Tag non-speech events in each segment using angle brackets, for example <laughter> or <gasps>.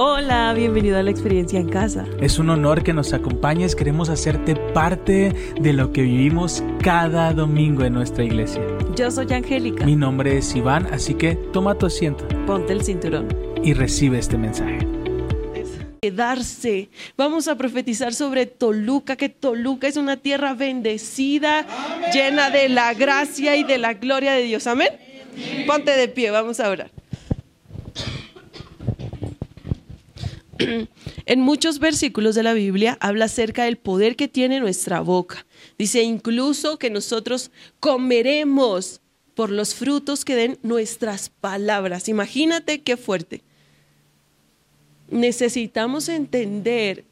Hola, bienvenido a la experiencia en casa. Es un honor que nos acompañes, queremos hacerte parte de lo que vivimos cada domingo en nuestra iglesia. Yo soy Angélica. Mi nombre es Iván, así que toma tu asiento. Ponte el cinturón. Y recibe este mensaje. Quedarse. Vamos a profetizar sobre Toluca, que Toluca es una tierra bendecida, llena de la gracia y de la gloria de Dios. Amén. Ponte de pie, vamos a orar. <clears throat> En muchos versículos de la Biblia habla acerca del poder que tiene nuestra boca. Dice incluso que nosotros comeremos por los frutos que den nuestras palabras. Imagínate qué fuerte. Necesitamos entender,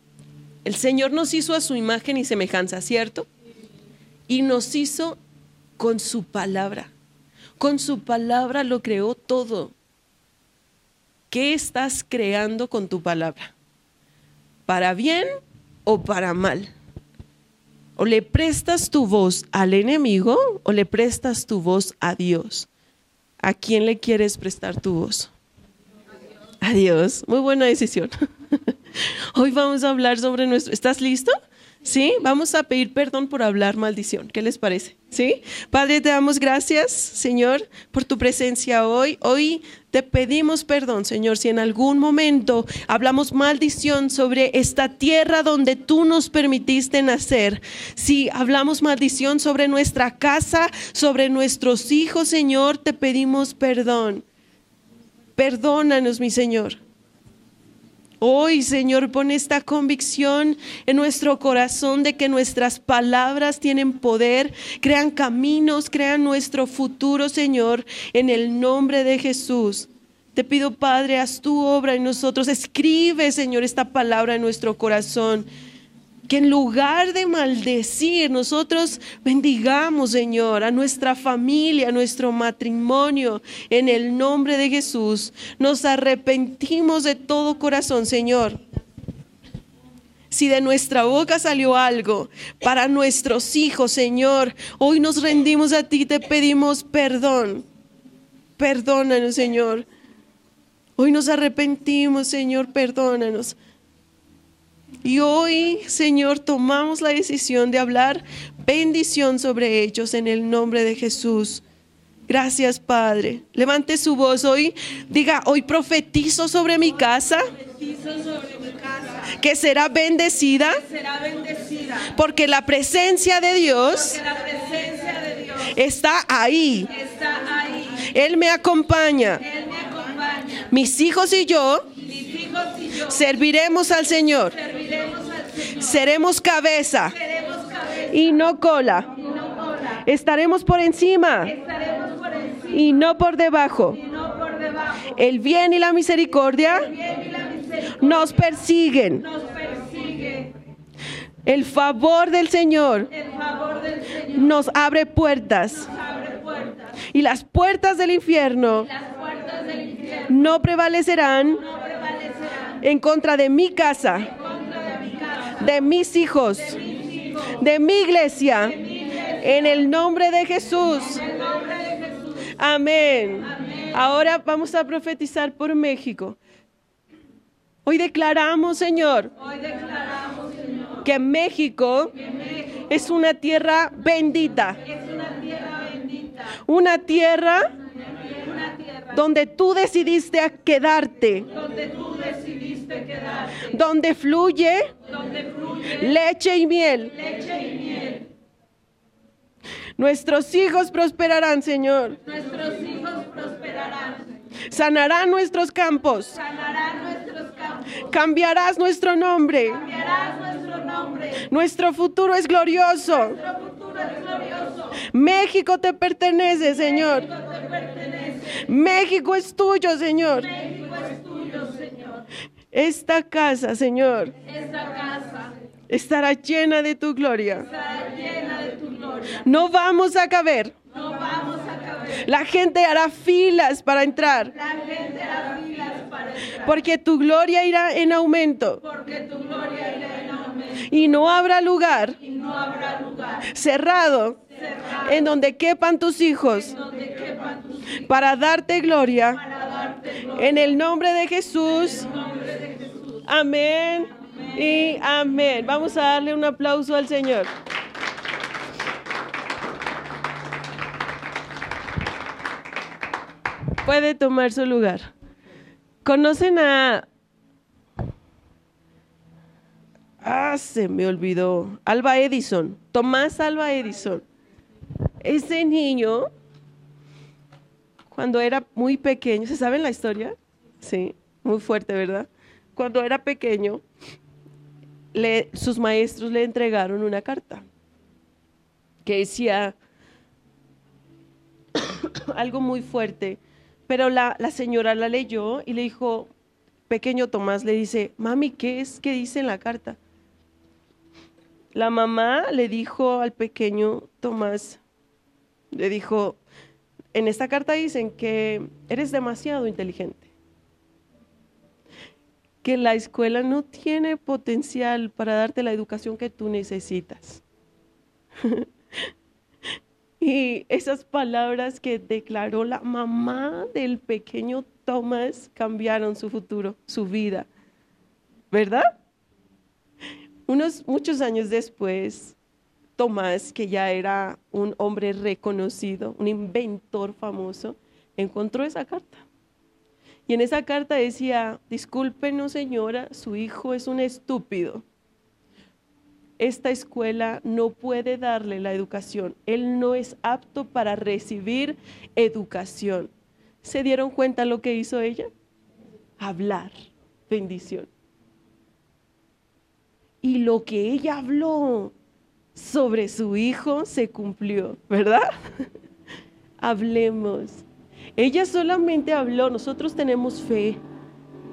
el Señor nos hizo a su imagen y semejanza, ¿cierto? Y nos hizo con su palabra. Con su palabra lo creó todo. ¿Qué estás creando con tu palabra? ¿Para bien o para mal? O le prestas tu voz al enemigo o le prestas tu voz a Dios. ¿A quién le quieres prestar tu voz? A Dios. Muy buena decisión. <laughs> Hoy vamos a hablar sobre nuestro... ¿Estás listo? ¿Sí? Vamos a pedir perdón por hablar maldición. ¿Qué les parece? ¿Sí? Padre, te damos gracias, Señor, por tu presencia hoy. Hoy te pedimos perdón, Señor, si en algún momento hablamos maldición sobre esta tierra donde tú nos permitiste nacer. Si hablamos maldición sobre nuestra casa, sobre nuestros hijos, Señor, te pedimos perdón. Perdónanos, mi Señor. Hoy, Señor, pon esta convicción en nuestro corazón de que nuestras palabras tienen poder, crean caminos, crean nuestro futuro, Señor, en el nombre de Jesús. Te pido, Padre, haz tu obra en nosotros. Escribe, Señor, esta palabra en nuestro corazón que en lugar de maldecir, nosotros bendigamos, Señor, a nuestra familia, a nuestro matrimonio, en el nombre de Jesús. Nos arrepentimos de todo corazón, Señor. Si de nuestra boca salió algo para nuestros hijos, Señor, hoy nos rendimos a ti, te pedimos perdón. Perdónanos, Señor. Hoy nos arrepentimos, Señor, perdónanos. Y hoy, Señor, tomamos la decisión de hablar bendición sobre ellos en el nombre de Jesús. Gracias, Padre. Levante su voz hoy. Diga, hoy profetizo sobre mi casa. Que será bendecida. Porque la presencia de Dios, está, ahí. Él me acompaña. Mis hijos y yo Serviremos al Señor. Seremos cabeza y no cola. Estaremos por encima y no por debajo. El bien y la misericordia nos persiguen. El favor del Señor nos abre puertas. Y las puertas del infierno no prevalecerán en contra de mi casa, de mis hijos, de mi iglesia, en el nombre de Jesús. Amén. Ahora vamos a profetizar por México. Hoy declaramos, Señor, que México es una tierra bendita. Una tierra donde tú decidiste quedarte. Donde fluye, leche, y miel. Nuestros hijos prosperarán, Señor. Nuestros hijos prosperarán. Sanarán nuestros campos. Sanarán nuestros campos. Cambiarás nuestro nombre. Cambiarás nuestro nombre. Nuestro futuro es glorioso. Nuestro futuro es glorioso. México te pertenece, Señor. México te pertenece. México es tuyo, Señor. México es tuyo, Señor. Esta casa, Señor, Esta casa estará llena de tu gloria. estará llena de tu gloria. No vamos a caber. No vamos a caber. La gente hará filas para entrar, La gente hará filas para entrar. porque tu gloria irá en aumento Porque tu gloria irá en aumento. Y no habrá lugar Y no habrá lugar cerrado cerrado en donde quepan tus hijos donde quepan tus hijos para darte gloria para darte En el nombre de Jesús. Amén. Y amén. Vamos a darle un aplauso al Señor. Puede tomar su lugar. ¿Conocen a... Ah, se me olvidó. Alba Edison. Tomás Alba Edison. Ese niño, cuando era muy pequeño, ¿se sabe la historia? Sí, muy fuerte, ¿verdad? Cuando era pequeño, sus maestros le entregaron una carta que decía <coughs> algo muy fuerte, pero la, la señora la leyó y le dijo, pequeño Tomás le dice, mami, ¿qué es que dice en la carta? La mamá le dijo al pequeño Tomás, le dijo, en esta carta dicen que eres demasiado inteligente, que la escuela no tiene potencial para darte la educación que tú necesitas. <laughs> y esas palabras que declaró la mamá del pequeño Tomás cambiaron su futuro, su vida. ¿Verdad? Unos muchos años después, Tomás, que ya era un hombre reconocido, un inventor famoso, encontró esa carta. Y en esa carta decía, discúlpenos señora, su hijo es un estúpido. Esta escuela no puede darle la educación. Él no es apto para recibir educación. ¿Se dieron cuenta lo que hizo ella? Hablar. Bendición. Y lo que ella habló sobre su hijo se cumplió, ¿verdad? <laughs> Hablemos. Ella solamente habló, nosotros tenemos fe.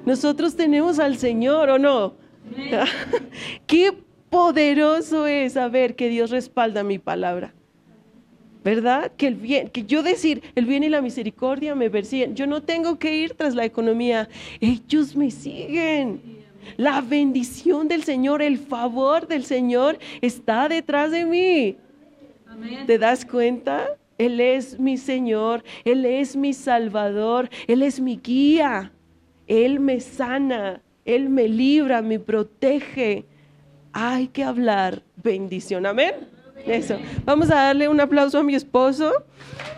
Nosotros tenemos al Señor, ¿o no? <laughs> Qué poderoso es saber que Dios respalda mi palabra. ¿Verdad? Que el bien, que yo decir, el bien y la misericordia me persiguen. Yo no tengo que ir tras la economía. Ellos me siguen. La bendición del Señor, el favor del Señor está detrás de mí. ¿Te das cuenta? Él es mi Señor, Él es mi Salvador, Él es mi guía. Él me sana, Él me libra, me protege. Hay que hablar bendición. Amén. Eso. Vamos a darle un aplauso a mi esposo,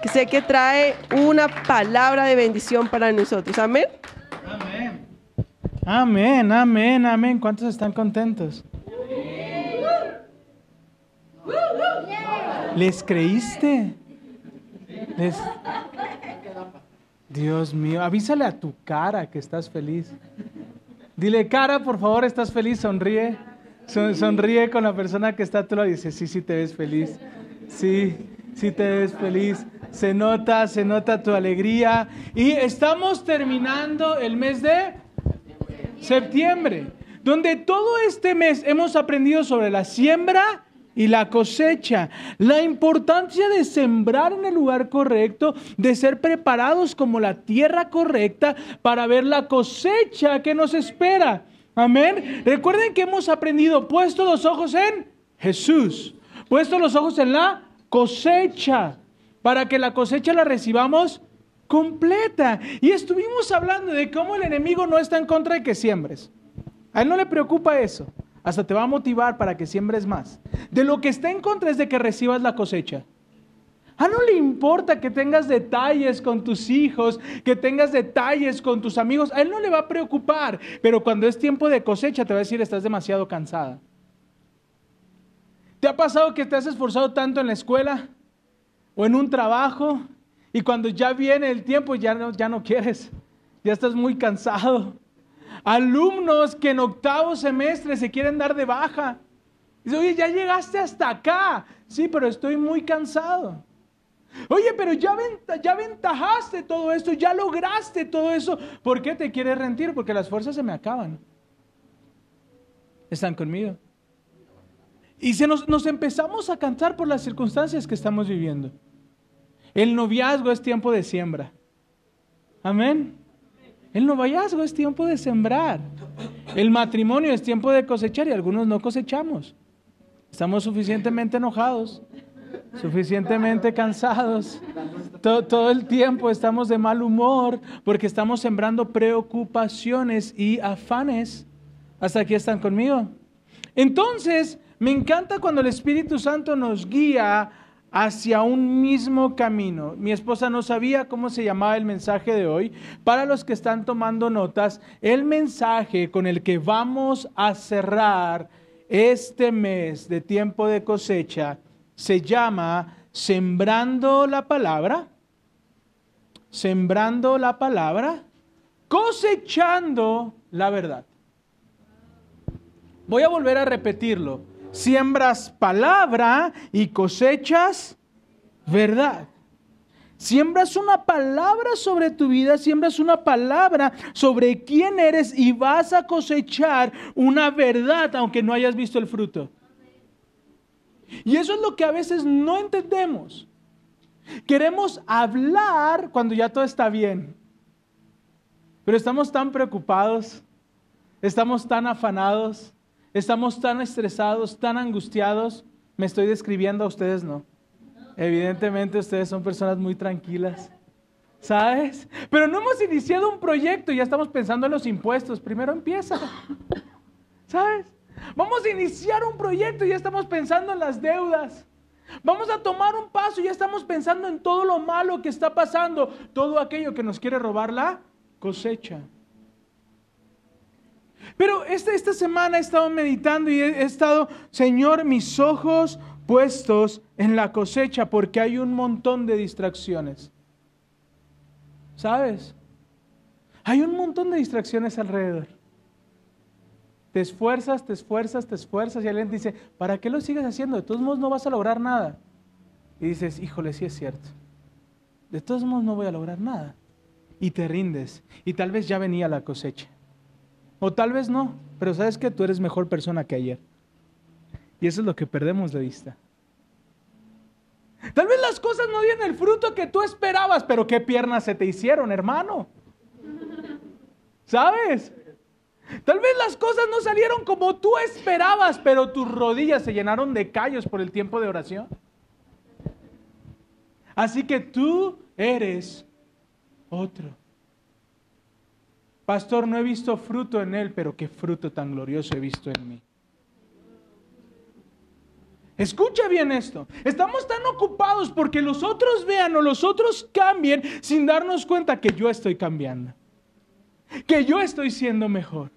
que sé que trae una palabra de bendición para nosotros. Amén. Amén. Amén, amén, amén. ¿Cuántos están contentos? ¿Les creíste? Dios mío, avísale a tu cara que estás feliz. Dile, cara, por favor, ¿estás feliz? Sonríe. sonríe con la persona que está a tu lado y dice, sí, sí te ves feliz. Sí, sí te ves feliz. Se nota, se nota tu alegría. Y estamos terminando el mes de septiembre, donde todo este mes hemos aprendido sobre la siembra y la cosecha, la importancia de sembrar en el lugar correcto, de ser preparados como la tierra correcta para ver la cosecha que nos espera. Amén. Recuerden que hemos aprendido, puesto los ojos en Jesús, puesto los ojos en la cosecha, para que la cosecha la recibamos completa. Y estuvimos hablando de cómo el enemigo no está en contra de que siembres. A él no le preocupa eso. Hasta te va a motivar para que siembres más. De lo que está en contra es de que recibas la cosecha. A no le importa que tengas detalles con tus hijos, que tengas detalles con tus amigos. A él no le va a preocupar. Pero cuando es tiempo de cosecha te va a decir estás demasiado cansada. ¿Te ha pasado que te has esforzado tanto en la escuela o en un trabajo y cuando ya viene el tiempo, ya no, ya no quieres, ya estás muy cansado. Alumnos que en octavo semestre se quieren dar de baja. Dice, oye, ya llegaste hasta acá. Sí, pero estoy muy cansado. Oye, pero ya, ya ventajaste todo esto, ya lograste todo eso. ¿Por qué te quieres rendir? Porque las fuerzas se me acaban. ¿Están conmigo? Y se nos, nos empezamos a cansar por las circunstancias que estamos viviendo. El noviazgo es tiempo de siembra. Amén. El noviazgo es tiempo de sembrar. El matrimonio es tiempo de cosechar y algunos no cosechamos. Estamos suficientemente enojados. suficientemente cansados. Todo, todo, el tiempo estamos de mal humor porque estamos sembrando preocupaciones y afanes. ¿Hasta aquí están conmigo? Entonces, me encanta cuando el Espíritu Santo nos guía hacia un mismo camino. Mi esposa no sabía cómo se llamaba el mensaje de hoy. Para los que están tomando notas, el mensaje con el que vamos a cerrar este mes de tiempo de cosecha se llama Sembrando la palabra, sembrando la palabra, cosechando la verdad. Voy a volver a repetirlo siembras palabra y cosechas verdad. Siembras una palabra sobre tu vida, siembras una palabra sobre quién eres y vas a cosechar una verdad aunque no hayas visto el fruto. Y eso es lo que a veces no entendemos. Queremos hablar cuando ya todo está bien, pero estamos tan preocupados, estamos tan afanados, Estamos tan estresados, tan angustiados. Me estoy describiendo a ustedes, no. Evidentemente ustedes son personas muy tranquilas. ¿Sabes? Pero no hemos iniciado un proyecto y ya estamos pensando en los impuestos. Primero empieza. ¿Sabes? Vamos a iniciar un proyecto y ya estamos pensando en las deudas. Vamos a tomar un paso y ya estamos pensando en todo lo malo que está pasando, todo aquello que nos quiere robar la cosecha. Pero esta, esta semana he estado meditando y he, estado, Señor, mis ojos puestos en la cosecha porque hay un montón de distracciones. ¿Sabes? Hay un montón de distracciones alrededor. Te esfuerzas, te esfuerzas, te esfuerzas y alguien dice, ¿para qué lo sigues haciendo? De todos modos no vas a lograr nada. Y dices, híjole, sí es cierto. De todos modos no voy a lograr nada. Y te rindes. Y tal vez ya venía la cosecha. O tal vez no, pero sabes que tú eres mejor persona que ayer. Y eso es lo que perdemos de vista. Tal vez las cosas no dieron el fruto que tú esperabas, pero qué piernas se te hicieron, hermano. ¿Sabes? Tal vez las cosas no salieron como tú esperabas, pero tus rodillas se llenaron de callos por el tiempo de oración. Así que tú eres otro. Pastor, no he visto fruto en él, pero qué fruto tan glorioso he visto en mí. Escucha bien esto. Estamos tan ocupados porque los otros vean o los otros cambien sin darnos cuenta que yo estoy cambiando. Que yo estoy siendo mejor.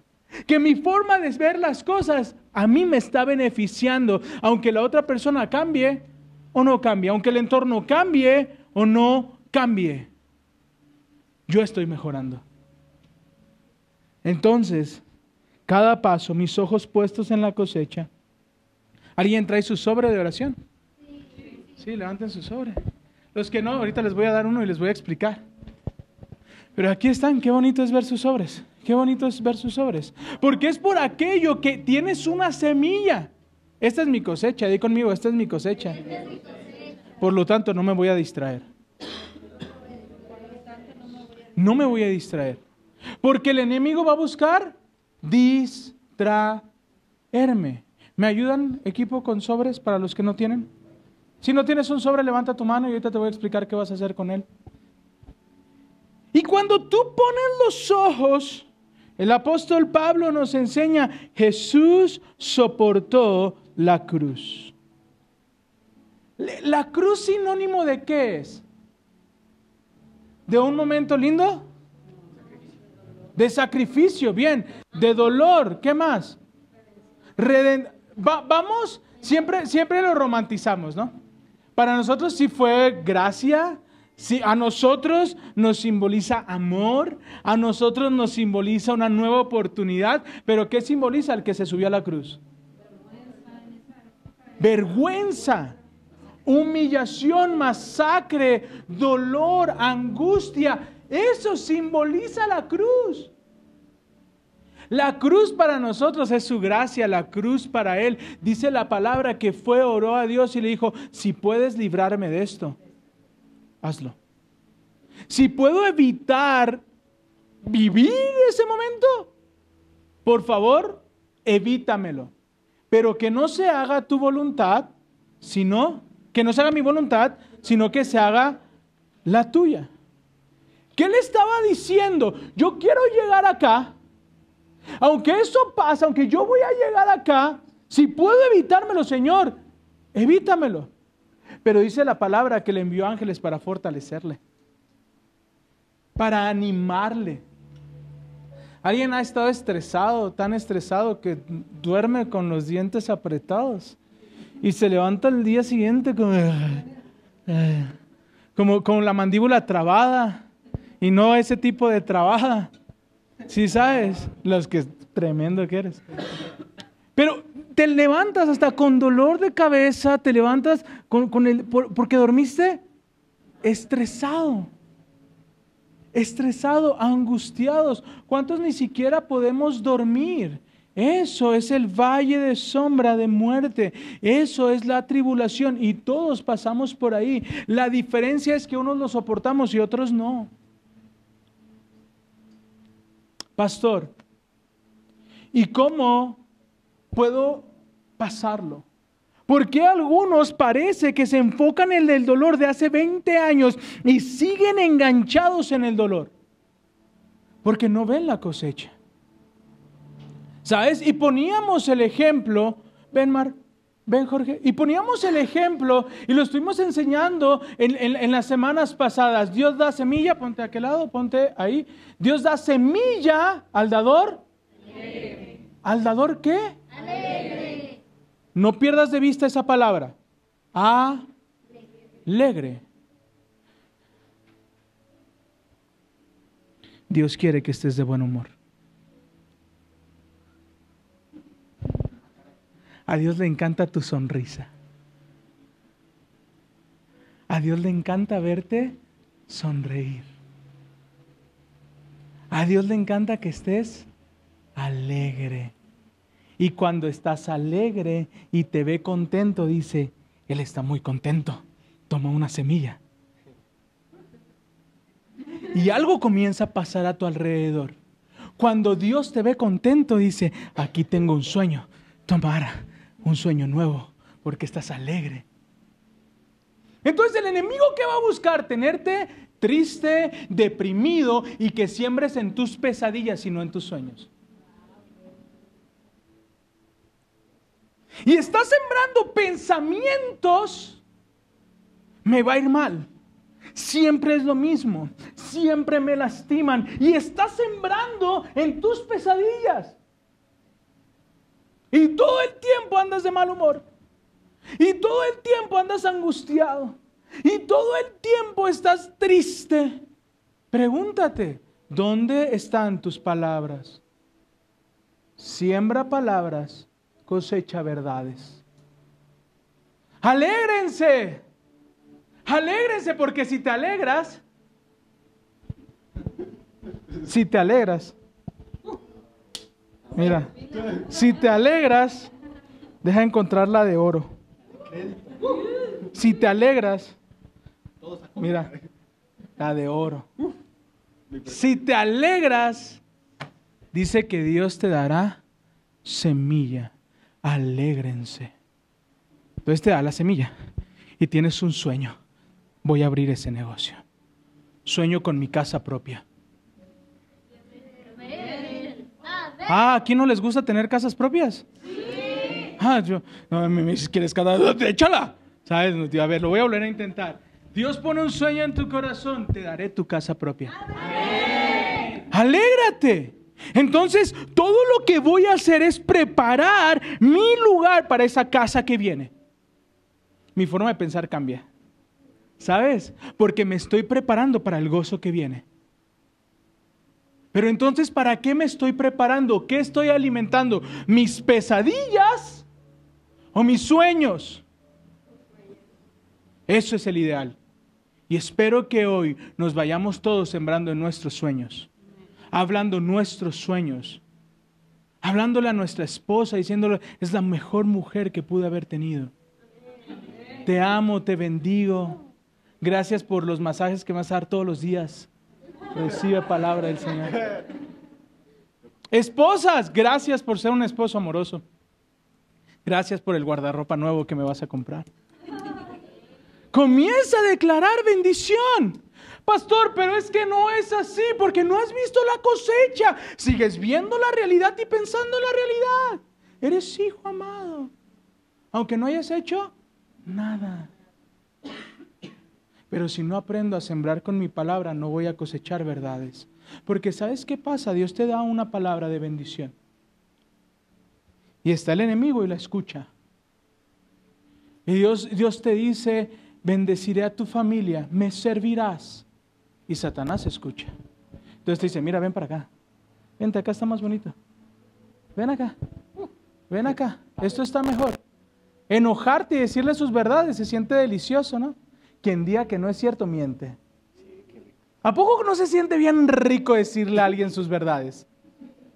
Que mi forma de ver las cosas a mí me está beneficiando, aunque la otra persona cambie o no cambie, aunque el entorno cambie o no cambie. Yo estoy mejorando. Entonces, cada paso, mis ojos puestos en la cosecha. ¿Alguien trae su sobre de oración? Sí, levanten su sobre. Los que no, ahorita les voy a dar uno y les voy a explicar. Pero aquí están, qué bonito es ver sus sobres. Qué bonito es ver sus sobres. Porque es por aquello que tienes una semilla. Esta es mi cosecha, di conmigo, esta es mi cosecha. Por lo tanto, no me voy a distraer. No me voy a distraer. Porque el enemigo va a buscar distraerme. ¿Me ayudan, equipo, con sobres para los que no tienen? Si no tienes un sobre, levanta tu mano y ahorita te voy a explicar qué vas a hacer con él. Y cuando tú pones los ojos, el apóstol Pablo nos enseña, Jesús soportó la cruz. ¿La cruz sinónimo de qué es? ¿De un momento lindo? De sacrificio, bien, de dolor, ¿qué más? vamos, siempre, siempre lo romantizamos, ¿no? Para nosotros sí fue gracia, sí, a nosotros nos simboliza amor, a nosotros nos simboliza una nueva oportunidad, pero ¿qué simboliza el que se subió a la cruz? Vergüenza, humillación, masacre, dolor, angustia. Eso simboliza la cruz. La cruz para nosotros es su gracia, la cruz para Él. Dice la palabra que fue, oró a Dios y le dijo, si puedes librarme de esto, hazlo. Si puedo evitar vivir ese momento, por favor, evítamelo. Pero que no se haga tu voluntad, sino que no se haga mi voluntad, sino que se haga la tuya. ¿Qué le estaba diciendo? Yo quiero llegar acá, aunque eso pasa, aunque yo voy a llegar acá, si puedo evitármelo, Señor, evítamelo. Pero dice la palabra que le envió ángeles para fortalecerle, para animarle. Alguien ha estado estresado, tan estresado que duerme con los dientes apretados y se levanta el día siguiente como, como con la mandíbula trabada y no ese tipo de trabada. Si sabes, los que tremendo que eres. Pero te levantas hasta con dolor de cabeza, te levantas con, el, porque dormiste estresado, estresado, angustiados. ¿Cuántos ni siquiera podemos dormir? Eso es el valle de sombra de muerte. Eso es la tribulación y todos pasamos por ahí. La diferencia es que unos lo soportamos y otros no. Pastor, ¿y cómo puedo pasarlo? ¿Por qué algunos parece que se enfocan en el dolor de hace 20 años y siguen enganchados en el dolor? Porque no ven la cosecha. ¿Sabes? Y poníamos el ejemplo, ven Mar, ven Jorge, y poníamos el ejemplo y lo estuvimos enseñando en, las semanas pasadas. Dios da semilla, ponte a aquel lado, ponte ahí. Dios da semilla al dador. ¿Al dador qué? Alegre. No pierdas de vista esa palabra. Alegre. Dios quiere que estés de buen humor. A Dios le encanta tu sonrisa. A Dios le encanta verte sonreír. A Dios le encanta que estés alegre. Y cuando estás alegre y te ve contento, dice, Él está muy contento. Toma una semilla. Y algo comienza a pasar a tu alrededor. Cuando Dios te ve contento, dice, aquí tengo un sueño. Toma, un sueño nuevo porque estás alegre. Entonces el enemigo que va a buscar tenerte triste, deprimido y que siembres en tus pesadillas y no en tus sueños. Y estás sembrando pensamientos, me va a ir mal. Siempre es lo mismo, siempre me lastiman y estás sembrando en tus pesadillas. Y todo el tiempo andas de mal humor. Y todo el tiempo andas angustiado. Y todo el tiempo estás triste. Pregúntate, ¿dónde están tus palabras? Siembra palabras, cosecha verdades. Alégrense. Alégrense porque si te alegras, si te alegras, Mira, si te alegras, deja encontrar la de oro. Si te alegras, mira, la de oro. Si te alegras, dice que Dios te dará semilla. Alégrense. Entonces te da la semilla y tienes un sueño. Voy a abrir ese negocio. Sueño con mi casa propia. Ah, ¿a quién no les gusta tener casas propias? Sí. Ah, yo, no, me dices, ¿quieres cada? Échala. ¿Sabes? A ver, lo voy a volver a intentar. Dios pone un sueño en tu corazón, te daré tu casa propia. Amén. Alégrate. Entonces, todo lo que voy a hacer es preparar mi lugar para esa casa que viene. Mi forma de pensar cambia. ¿Sabes? Porque me estoy preparando para el gozo que viene. Pero entonces, ¿para qué me estoy preparando? ¿Qué estoy alimentando? ¿Mis pesadillas o mis sueños? Eso es el ideal. Y espero que hoy nos vayamos todos sembrando en nuestros sueños, hablando nuestros sueños, hablándole a nuestra esposa, diciéndole, es la mejor mujer que pude haber tenido. Te amo, te bendigo. Gracias por los masajes que me vas a dar todos los días. Recibe palabra del Señor. Esposas, gracias por ser un esposo amoroso. Gracias por el guardarropa nuevo que me vas a comprar. Comienza a declarar bendición. Pastor, pero es que no es así porque no has visto la cosecha. Sigues viendo la realidad y pensando en la realidad. Eres hijo amado. Aunque no hayas hecho nada. Pero si no aprendo a sembrar con mi palabra, no voy a cosechar verdades. Porque ¿sabes qué pasa? Dios te da una palabra de bendición. Y está el enemigo y la escucha. Y Dios, Dios te dice, bendeciré a tu familia, me servirás. Y Satanás escucha. Entonces te dice, mira, ven para acá. Vente, acá está más bonito. Ven acá. Ven acá. Esto está mejor. Enojarte y decirle sus verdades se siente delicioso, ¿no? Quien diga que no es cierto, miente. ¿A poco no se siente bien rico decirle a alguien sus verdades?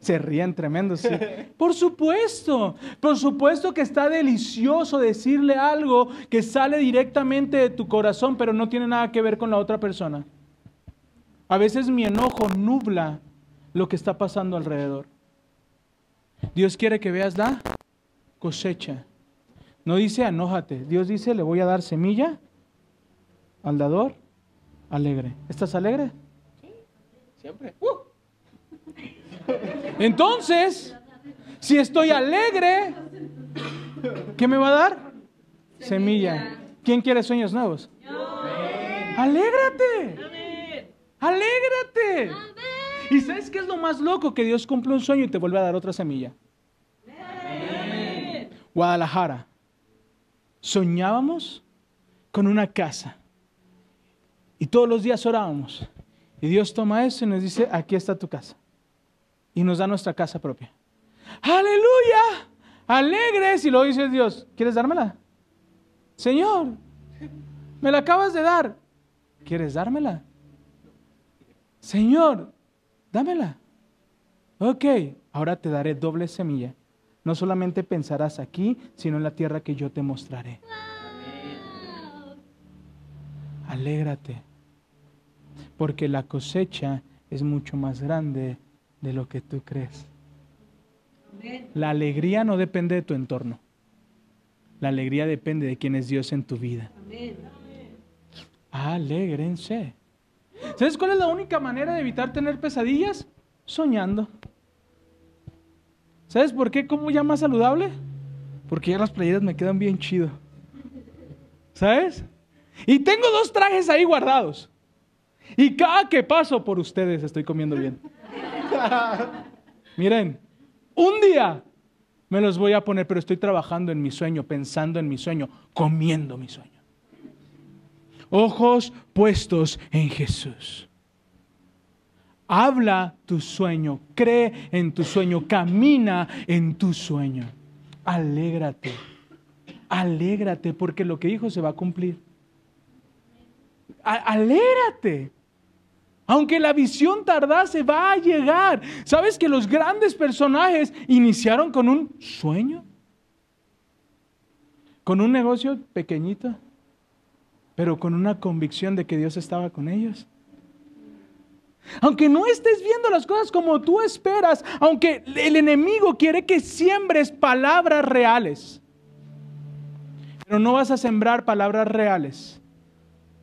Se ríen tremendo, sí. <laughs> Por supuesto, por supuesto que está delicioso decirle algo que sale directamente de tu corazón, pero no tiene nada que ver con la otra persona. A veces mi enojo nubla lo que está pasando alrededor. Dios quiere que veas la cosecha. No dice enójate. Dios dice le voy a dar semilla al dador alegre. ¿Estás alegre? Sí, siempre. Uh. Entonces, si estoy alegre, ¿qué me va a dar? Semilla. ¿Quién quiere sueños nuevos? Alégrate. Alégrate. ¿Y sabes qué es lo más loco? Que Dios cumple un sueño y te vuelve a dar otra semilla. Guadalajara. Soñábamos con una casa. Y todos los días orábamos. Y Dios toma eso y nos dice, aquí está tu casa y nos da nuestra casa propia. Aleluya, alegres. Y luego dice Dios, ¿quieres dármela? Señor, me la acabas de dar. ¿Quieres dármela? Señor, dámela. Ok, ahora te daré doble semilla. No solamente pensarás aquí, sino en la tierra que yo te mostraré. Alégrate, porque la cosecha es mucho más grande de lo que tú crees. La alegría no depende de tu entorno. La alegría depende de quién es Dios en tu vida. Alégrense. ¿Sabes cuál es la única manera de evitar tener pesadillas? Soñando. ¿Sabes por qué como ya más saludable? Porque ya las playeras me quedan bien chido. ¿Sabes? Y tengo dos trajes ahí guardados. Y cada que paso por ustedes estoy comiendo bien. Miren, un día me los voy a poner, pero estoy trabajando en mi sueño, pensando en mi sueño, comiendo mi sueño. Ojos puestos en Jesús. Habla tu sueño, cree en tu sueño, camina en tu sueño. Alégrate, alégrate porque lo que dijo se va a cumplir. alégrate. Aunque la visión tardase, va a llegar. ¿Sabes que los grandes personajes iniciaron con un sueño? Con un negocio pequeñito, pero con una convicción de que Dios estaba con ellos. Aunque no estés viendo las cosas como tú esperas, aunque el enemigo quiere que siembres palabras reales, pero no vas a sembrar palabras reales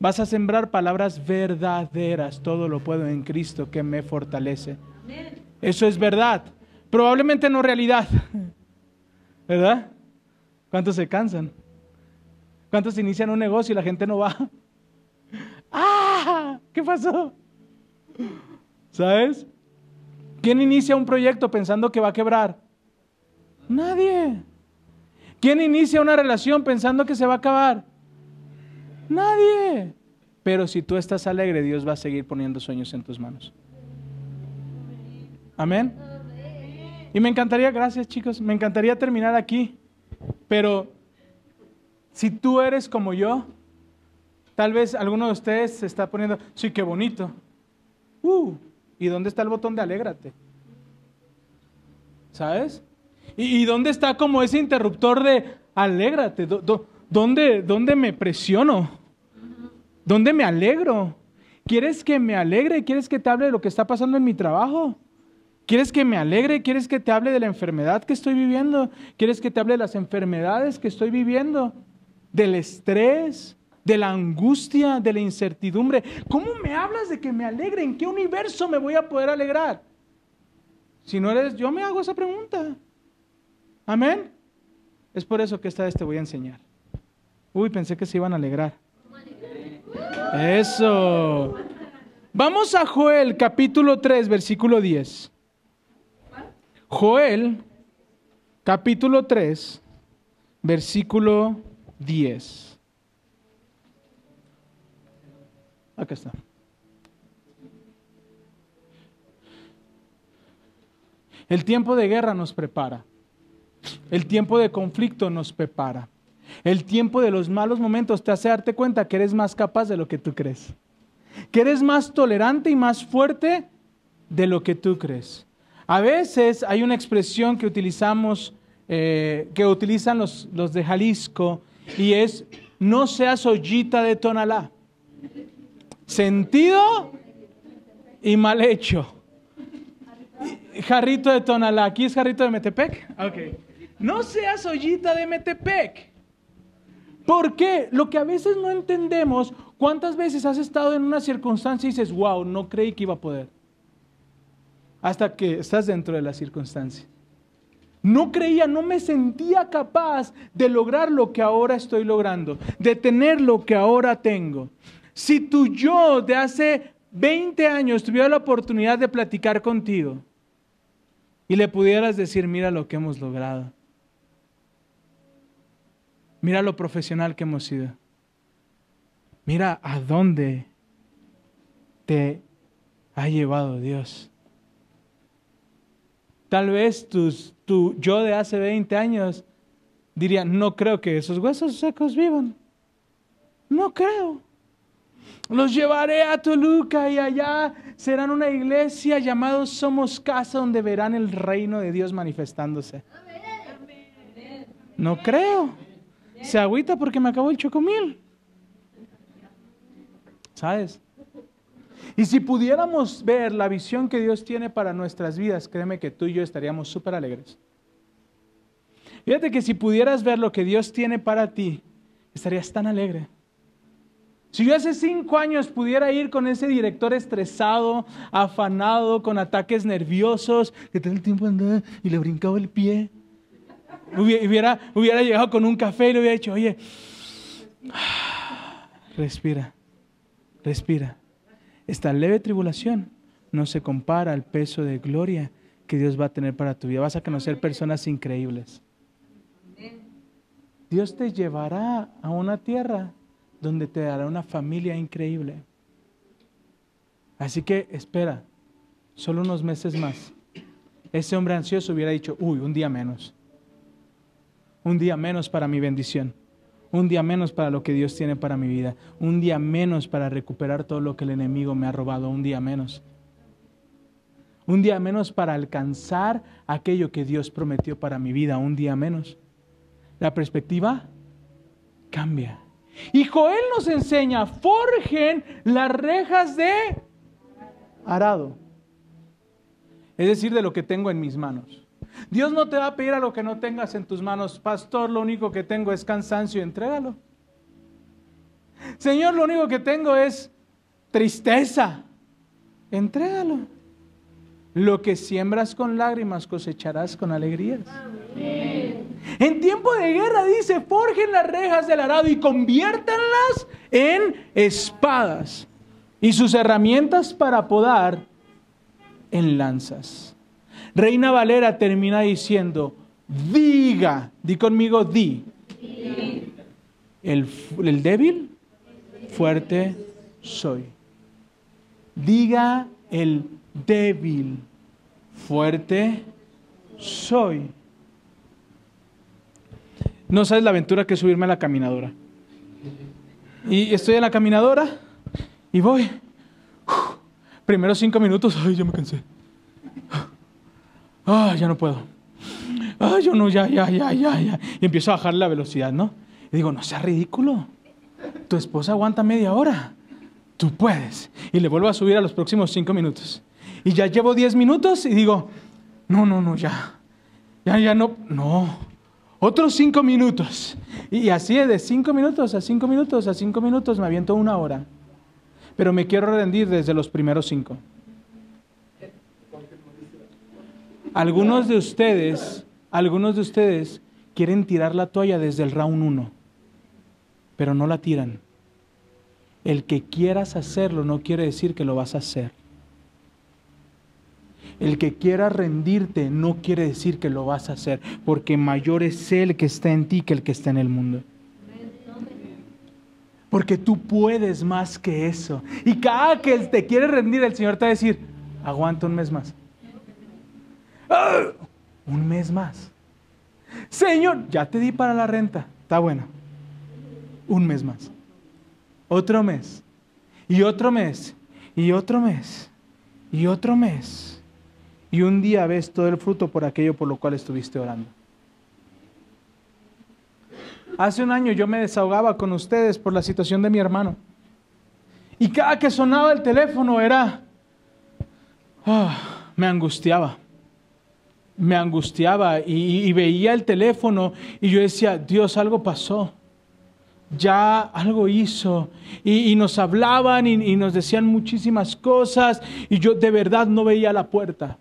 Vas a sembrar palabras verdaderas. Todo lo puedo en Cristo que me fortalece. Eso es verdad. Probablemente no realidad. <laughs> ¿Verdad? ¿Cuántos se cansan? ¿Cuántos inician un negocio y la gente no va? <laughs> ¡Ah! ¿Qué pasó? ¿Sabes? ¿Quién inicia un proyecto pensando que va a quebrar? Nadie. ¿Quién inicia una relación pensando que se va a acabar? Nadie. Pero si tú estás alegre, Dios va a seguir poniendo sueños en tus manos. Amén. Y me encantaría, gracias chicos, me encantaría terminar aquí. Pero si tú eres como yo, tal vez alguno de ustedes se está poniendo, sí, qué bonito. Uh, ¿y dónde está el botón de alégrate? ¿Sabes? ¿Y, dónde está como ese interruptor de alégrate? ¿Dónde, dónde me presiono? ¿Dónde me alegro? ¿Quieres que me alegre? ¿Quieres que te hable de lo que está pasando en mi trabajo? ¿Quieres que me alegre? ¿Quieres que te hable de la enfermedad que estoy viviendo? ¿Quieres que te hable de las enfermedades que estoy viviendo? ¿Del estrés? de la angustia, de la incertidumbre. ¿Cómo me hablas de que me alegre? ¿En qué universo me voy a poder alegrar? Si no eres, yo me hago esa pregunta. Amén. Es por eso que esta vez te voy a enseñar. Uy, pensé que se iban a alegrar. Eso. Vamos a Joel capítulo 3, versículo 10. Joel capítulo 3, versículo 10. Acá está. El tiempo de guerra nos prepara. El tiempo de conflicto nos prepara. El tiempo de los malos momentos te hace darte cuenta que eres más capaz de lo que tú crees. Que eres más tolerante y más fuerte de lo que tú crees. A veces hay una expresión que utilizamos, eh, que utilizan los, los de Jalisco, y es no seas ollita de Tonalá. Sentido y mal hecho. Jarrito de Tonalá. ¿Aquí es jarrito de Metepec? Ok. No seas ollita de Metepec. ¿Por qué? Lo que a veces no entendemos, ¿cuántas veces has estado en una circunstancia y dices, wow, no creí que iba a poder? Hasta que estás dentro de la circunstancia. No creía, no me sentía capaz de lograr lo que ahora estoy logrando, de tener lo que ahora tengo. Si tu yo de hace 20 años tuviera la oportunidad de platicar contigo y le pudieras decir, mira lo que hemos logrado, mira lo profesional que hemos sido, mira a dónde te ha llevado Dios. Tal vez tus, tu yo de hace 20 años diría, no creo que esos huesos secos vivan. No creo. Los llevaré a Toluca y allá serán una iglesia llamada Somos Casa donde verán el reino de Dios manifestándose. No creo. Se agüita porque me acabó el chocomil. ¿Sabes? Y si pudiéramos ver la visión que Dios tiene para nuestras vidas, créeme que tú y yo estaríamos súper alegres. Fíjate que si pudieras ver lo que Dios tiene para ti, estarías tan alegre. Si yo hace cinco años pudiera ir con ese director estresado, afanado, con ataques nerviosos, que todo el tiempo andaba y le brincaba el pie, hubiera, hubiera llegado con un café y le hubiera dicho, oye, respira, respira. Esta leve tribulación no se compara al peso de gloria que Dios va a tener para tu vida. Vas a conocer personas increíbles. Dios te llevará a una tierra donde te dará una familia increíble. Así que espera, solo unos meses más. Ese hombre ansioso hubiera dicho, uy, un día menos. Un día menos para mi bendición. Un día menos para lo que Dios tiene para mi vida. Un día menos para recuperar todo lo que el enemigo me ha robado. Un día menos. Un día menos para alcanzar aquello que Dios prometió para mi vida. Un día menos. La perspectiva cambia. Y Joel nos enseña, forjen las rejas de arado. Es decir, de lo que tengo en mis manos. Dios no te va a pedir a lo que no tengas en tus manos. Pastor, lo único que tengo es cansancio, entrégalo. Señor, lo único que tengo es tristeza, entrégalo. Lo que siembras con lágrimas cosecharás con alegrías. En tiempo de guerra dice, forjen las rejas del arado y conviértanlas en espadas y sus herramientas para podar en lanzas. Reina Valera termina diciendo, diga, di conmigo, di. El, débil, fuerte soy. Diga el débil, fuerte soy. No sabes la aventura que es subirme a la caminadora. Y estoy en la caminadora y voy. Primero cinco minutos, ay, ya me cansé ah, ya no puedo. Ah, yo no, ya, ya, ya, ya, ya. Y empiezo a bajar la velocidad, ¿no? Y digo, no seas ridículo. Tu esposa aguanta media hora. Tú puedes. Y le vuelvo a subir a los próximos cinco minutos. Y ya llevo diez minutos y digo, no, no, no, ya. Ya, ya no, no. Otros cinco minutos. Y así de cinco minutos a cinco minutos a cinco minutos me aviento una hora. Pero me quiero rendir desde los primeros cinco. Algunos de ustedes, algunos de ustedes quieren tirar la toalla desde el round 1, pero no la tiran. El que quieras hacerlo no quiere decir que lo vas a hacer. El que quiera rendirte no quiere decir que lo vas a hacer, porque mayor es el que está en ti que el que está en el mundo. Porque tú puedes más que eso. Y cada que te quiere rendir, el Señor te va a decir, aguanta un mes más. Un mes más. Señor, ya te di para la renta. Está bueno. Un mes más. Otro mes. Y otro mes. Y otro mes. Y otro mes. Y un día ves todo el fruto por aquello por lo cual estuviste orando. Hace un año yo me desahogaba con ustedes por la situación de mi hermano. Y cada que sonaba el teléfono era... ah, me angustiaba. Me angustiaba y, veía el teléfono y yo decía, Dios, algo pasó ya algo hizo. Y, y nos hablaban y, y, nos decían muchísimas cosas y yo de verdad no veía la puerta.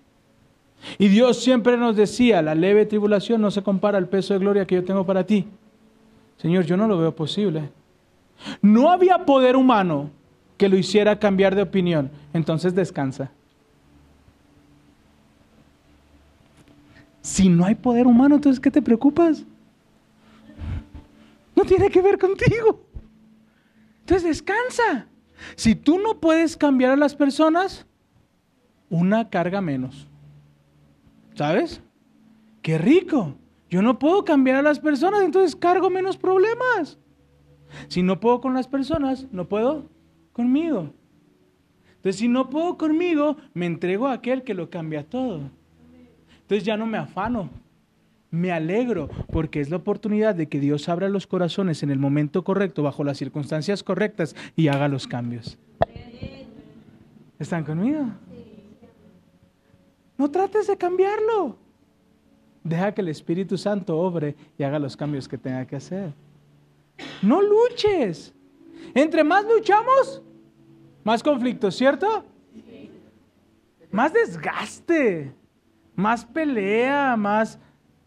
Y Dios siempre nos decía, la leve tribulación no se compara al peso de gloria que yo tengo para ti. Señor, yo no lo veo posible. No había poder humano que lo hiciera cambiar de opinión. Entonces descansa. Si no hay poder humano, entonces ¿qué te preocupas? No tiene que ver contigo. Entonces descansa. Si tú no puedes cambiar a las personas, una carga menos. ¿Sabes? Qué rico. Yo no puedo cambiar a las personas, entonces cargo menos problemas. Si no puedo con las personas, no puedo conmigo. Entonces, si no puedo conmigo, me entrego a aquel que lo cambia todo. Entonces ya no me afano, me alegro porque es la oportunidad de que Dios abra los corazones en el momento correcto, bajo las circunstancias correctas y haga los cambios. ¿Están conmigo? No trates de cambiarlo. Deja que el Espíritu Santo obre y haga los cambios que tenga que hacer. No luches. Entre más luchamos, más conflictos, ¿cierto? Más desgaste, más pelea, más...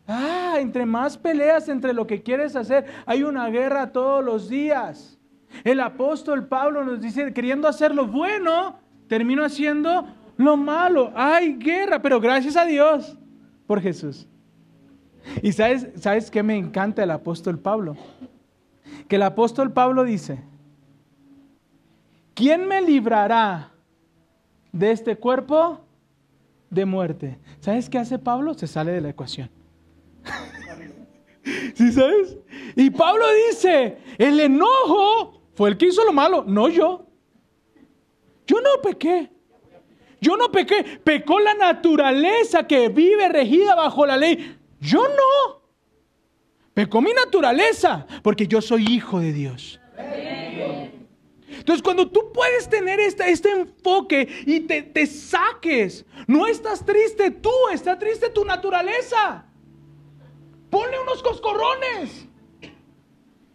Ah, entre más peleas entre lo que quieres hacer, hay una guerra todos los días. El apóstol Pablo nos dice, queriendo hacer lo bueno, termino haciendo lo malo. Hay guerra, pero gracias a Dios por Jesús. Y sabes, ¿sabes qué me encanta el apóstol Pablo? Que el apóstol Pablo dice, ¿quién me librará de este cuerpo de muerte? ¿Sabes qué hace Pablo? Se sale de la ecuación. <laughs> ¿Sí sabes? Y Pablo dice, el enojo fue el que hizo lo malo, no yo. Yo no pequé. Yo no pequé, pecó la naturaleza que vive regida bajo la ley. Yo no. Pecó mi naturaleza, porque yo soy hijo de Dios. Entonces, cuando tú puedes tener este, este enfoque y te, te, saques, no estás triste tú, está triste tu naturaleza. Ponle unos coscorrones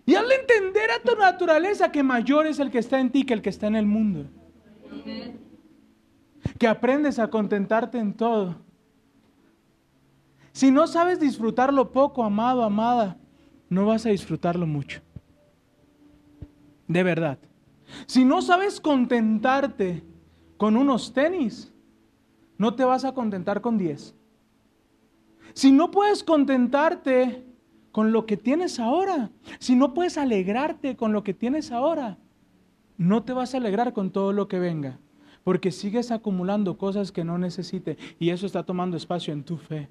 y hazle entender a tu naturaleza que mayor es el que está en ti que el que está en el mundo. Que aprendes a contentarte en todo si no sabes disfrutarlo poco, amado, amada, no vas a disfrutarlo mucho. De verdad. Si no sabes contentarte con unos tenis, no te vas a contentar con 10. Si no puedes contentarte con lo que tienes ahora, si no puedes alegrarte con lo que tienes ahora, no te vas a alegrar con todo lo que venga, porque sigues acumulando cosas que no necesites y eso está tomando espacio en tu fe.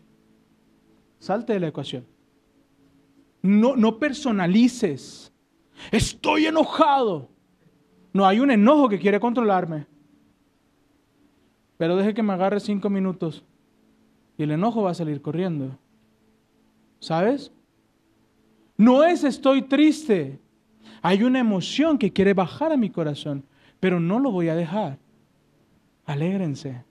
Salte de la ecuación. No, no personalices. Estoy enojado. No, hay un enojo que quiere controlarme. Pero deje que me agarre cinco minutos y el enojo va a salir corriendo. ¿Sabes? No es estoy triste. Hay una emoción que quiere bajar a mi corazón, pero no lo voy a dejar. Alégrense.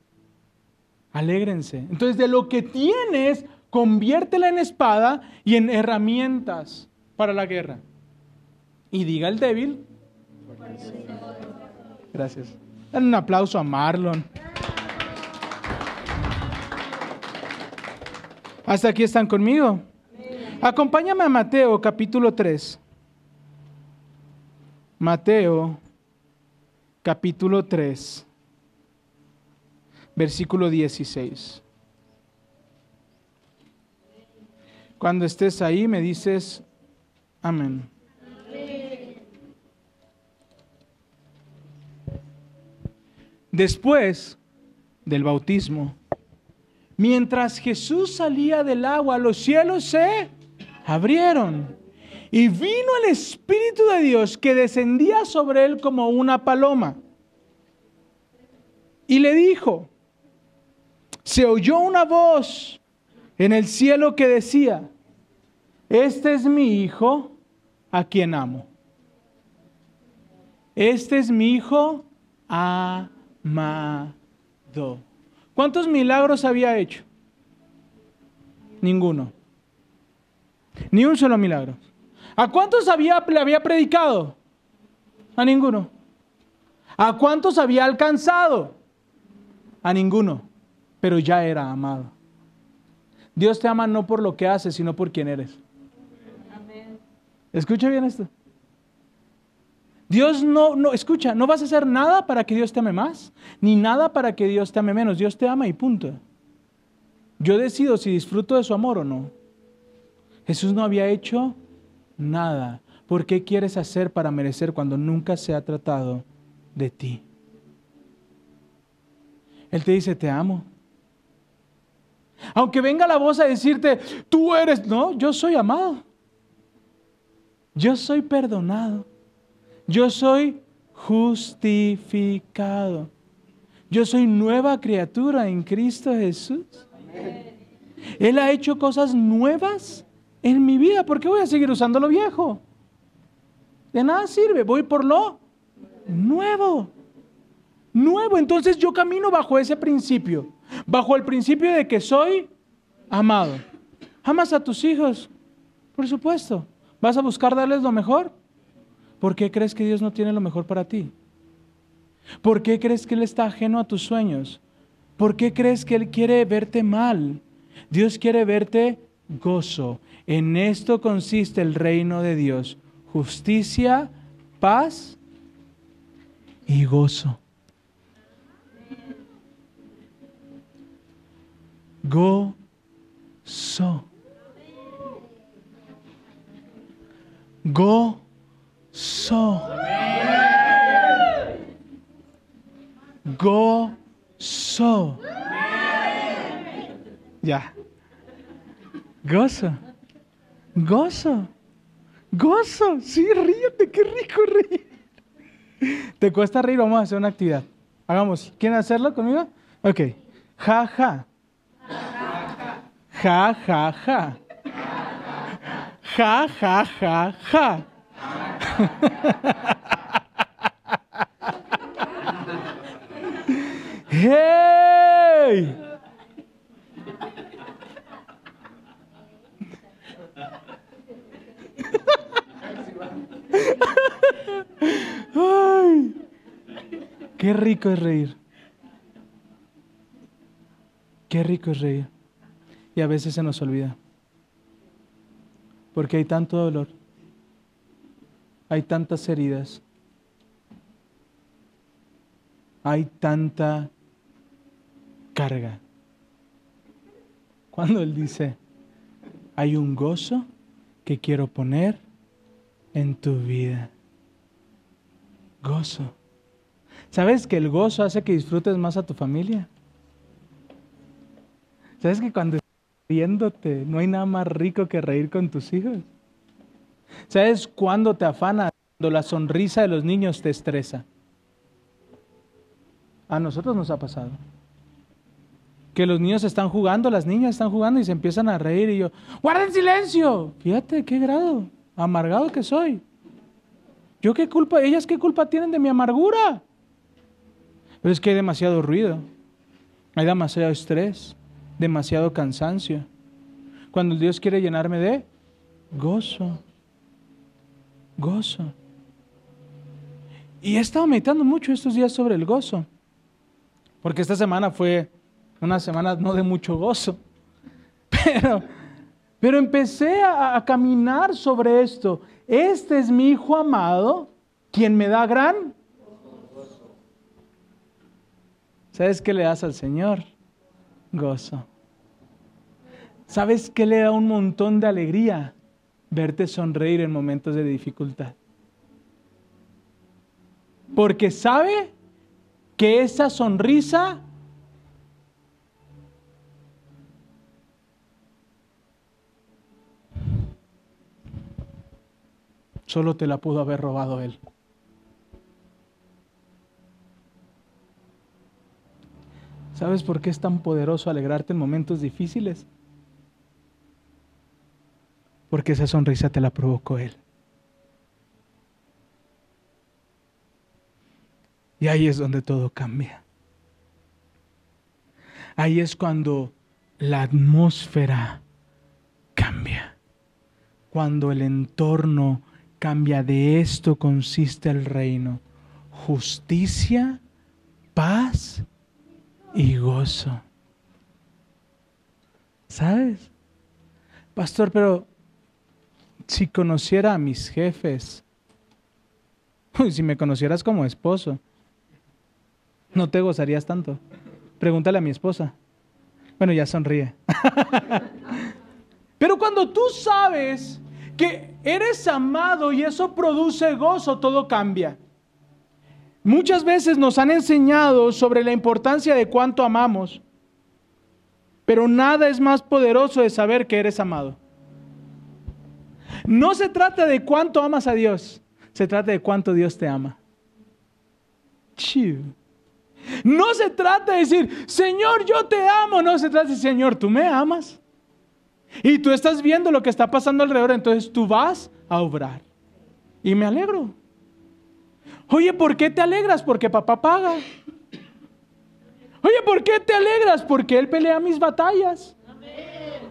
Alégrense. Entonces, de lo que tienes, conviértela en espada y en herramientas para la guerra. Y diga el débil. Gracias. Dan un aplauso a Marlon. Hasta aquí están conmigo. Acompáñame a Mateo capítulo 3. Mateo capítulo 3, versículo 16. Cuando estés ahí me dices, amén. Después del bautismo, mientras Jesús salía del agua, los cielos se abrieron y vino el Espíritu de Dios que descendía sobre él como una paloma. Y le dijo, se oyó una voz en el cielo que decía, este es mi hijo a quien amo. Este es mi hijo amado. ¿Cuántos milagros había hecho? Ninguno. Ni un solo milagro. ¿A cuántos había, le había predicado? A ninguno. ¿A cuántos había alcanzado? A ninguno. Pero ya era amado. Dios te ama no por lo que haces, sino por quien eres. Escucha bien esto. Dios no, no, escucha, no vas a hacer nada para que Dios te ame más, ni nada para que Dios te ame menos. Dios te ama y punto. Yo decido si disfruto de su amor o no. Jesús no había hecho nada. ¿Por qué quieres hacer para merecer cuando nunca se ha tratado de ti? Él te dice, te amo. Aunque venga la voz a decirte, tú eres, no, yo soy amado. Yo soy perdonado. Yo soy justificado. Yo soy nueva criatura en Cristo Jesús. Él ha hecho cosas nuevas en mi vida. ¿Por qué voy a seguir usando lo viejo? De nada sirve. Voy por lo nuevo. Nuevo. Entonces yo camino bajo ese principio. Bajo el principio de que soy amado. ¿Amas a tus hijos? Por supuesto. ¿Vas a buscar darles lo mejor? ¿Por qué crees que Dios no tiene lo mejor para ti? ¿Por qué crees que Él está ajeno a tus sueños? ¿Por qué crees que Él quiere verte mal? Dios quiere verte gozo. En esto consiste el reino de Dios. Justicia, paz y gozo. Gozo. Gozo. Ya. Gozo. Gozo. Gozo. Sí, ríete, qué rico reír. ¿Te cuesta reír? Vamos a hacer una actividad. Hagamos. ¿Quieren hacerlo conmigo? Ok. Ja, ja. Ja, ja, ja. Ja, ja, ja, ja. <laughs> ¡Hey! Ay, qué rico es reír. Qué rico es reír. Y a veces se nos olvida. Porque hay tanto dolor. Hay tantas heridas. Hay tanta carga. Cuando Él dice, hay un gozo que quiero poner en tu vida. Gozo. ¿Sabes que el gozo hace que disfrutes más a tu familia? ¿Sabes que cuando estás riéndote no hay nada más rico que reír con tus hijos? ¿Sabes cuándo te afana? Cuando la sonrisa de los niños te estresa. A nosotros nos ha pasado. Que los niños están jugando, las niñas están jugando y se empiezan a reír y yo, guarden silencio. Fíjate qué grado, amargado que soy. ¿Yo qué culpa? ¿Ellas qué culpa tienen de mi amargura? Pero es que hay demasiado ruido, hay demasiado estrés, demasiado cansancio. Cuando Dios quiere llenarme de gozo. Gozo. Y he estado meditando mucho estos días sobre el gozo. Porque esta semana fue una semana no de mucho gozo. <laughs> Pero, pero empecé a, a caminar sobre esto. Este es mi hijo amado, quien me da gran. ¿Sabes qué le das al Señor? Gozo. ¿Sabes qué le da un montón de alegría? Verte sonreír en momentos de dificultad. Porque sabe que esa sonrisa solo te la pudo haber robado Él. ¿Sabes por qué es tan poderoso alegrarte en momentos difíciles? Porque esa sonrisa te la provocó Él. Y ahí es donde todo cambia. Ahí es cuando la atmósfera cambia. Cuando el entorno cambia. De esto consiste el reino. Justicia, paz y gozo. ¿Sabes? Pastor, pero si conociera a mis jefes, <laughs> si me conocieras como esposo, no te gozarías tanto. Pregúntale a mi esposa. Bueno, ya sonríe. <laughs> Pero cuando tú sabes que eres amado y eso produce gozo, todo cambia. Muchas veces nos han enseñado sobre la importancia de cuánto amamos, pero nada es más poderoso de saber que eres amado. No se trata de cuánto amas a Dios, se trata de cuánto Dios te ama. No se trata de decir, Señor, yo te amo. No se trata de decir, Señor, tú me amas. Y tú estás viendo lo que está pasando alrededor, entonces tú vas a obrar. Y me alegro. Oye, ¿por qué te alegras? Porque papá paga. Oye, ¿por qué te alegras? Porque Él pelea mis batallas.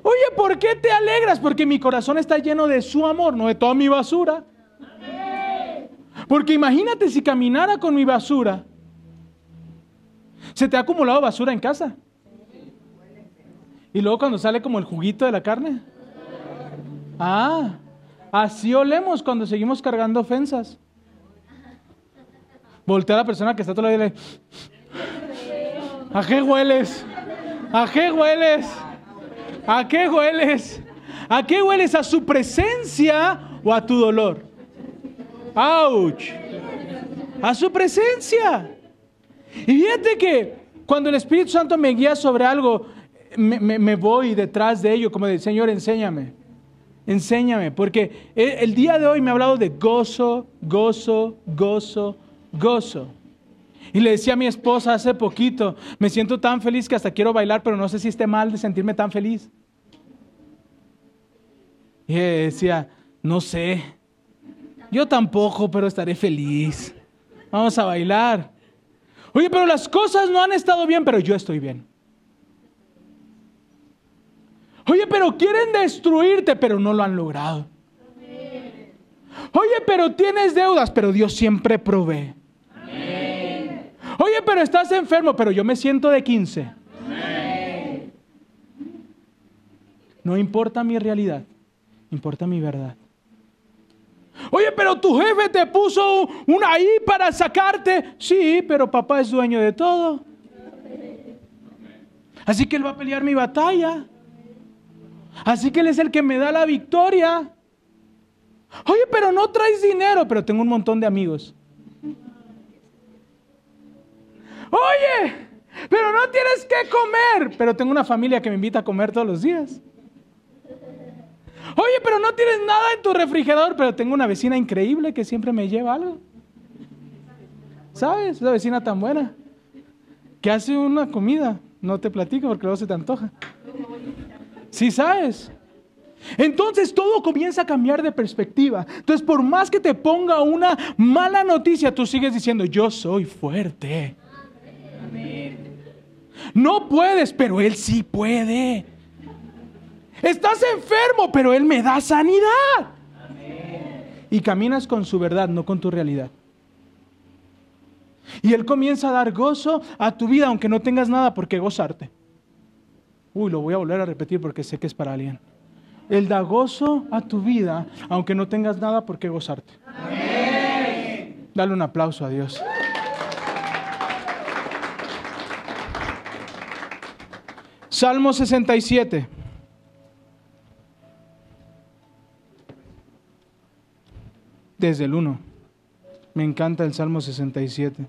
Oye, ¿por qué te alegras? Porque mi corazón está lleno de su amor, no de toda mi basura. Porque imagínate si caminara con mi basura. ¿Se te ha acumulado basura en casa? Y luego cuando sale como el juguito de la carne. Ah, así olemos cuando seguimos cargando ofensas. Voltea a la persona que está todo el día. ¿A qué hueles? ¿A qué hueles? ¿A qué hueles? ¿A qué hueles? ¿A su presencia o a tu dolor? ¡Auch! A su presencia. Y fíjate que cuando el Espíritu Santo me guía sobre algo, me, voy detrás de ello, como de, Señor, enséñame, enséñame, porque el, día de hoy me ha hablado de gozo, gozo, gozo, gozo. Y le decía a mi esposa hace poquito, me siento tan feliz que hasta quiero bailar, pero no sé si esté mal de sentirme tan feliz. Y decía, no sé, yo tampoco, pero estaré feliz. Vamos a bailar. Oye, pero las cosas no han estado bien, pero yo estoy bien. Oye, pero quieren destruirte, pero no lo han logrado. Oye, pero tienes deudas, pero Dios siempre provee. Oye, pero estás enfermo, pero yo me siento de 15. No importa mi realidad, importa mi verdad. Oye, pero tu jefe te puso una ahí para sacarte. Sí, pero papá es dueño de todo. Así que él va a pelear mi batalla. Así que Él es el que me da la victoria. Oye, pero no traes dinero, pero tengo un montón de amigos. Oye, pero no tienes que comer, pero tengo una familia que me invita a comer todos los días. Oye, pero no tienes nada en tu refrigerador, pero tengo una vecina increíble que siempre me lleva algo. ¿Sabes? Esa vecina tan buena. Que hace una comida. No te platico porque luego se te antoja. ¿Sí sabes? Entonces todo comienza a cambiar de perspectiva. Entonces por más que te ponga una mala noticia, tú sigues diciendo, yo soy fuerte. No puedes, pero Él sí puede. Estás enfermo, pero Él me da sanidad. Y caminas con su verdad, no con tu realidad. Y Él comienza a dar gozo a tu vida, aunque no tengas nada por qué gozarte. Uy, lo voy a volver a repetir porque sé que es para alguien. Él da gozo a tu vida, aunque no tengas nada por qué gozarte. Dale un aplauso a Dios. Salmo 67. Desde el 1. Me encanta el Salmo 67.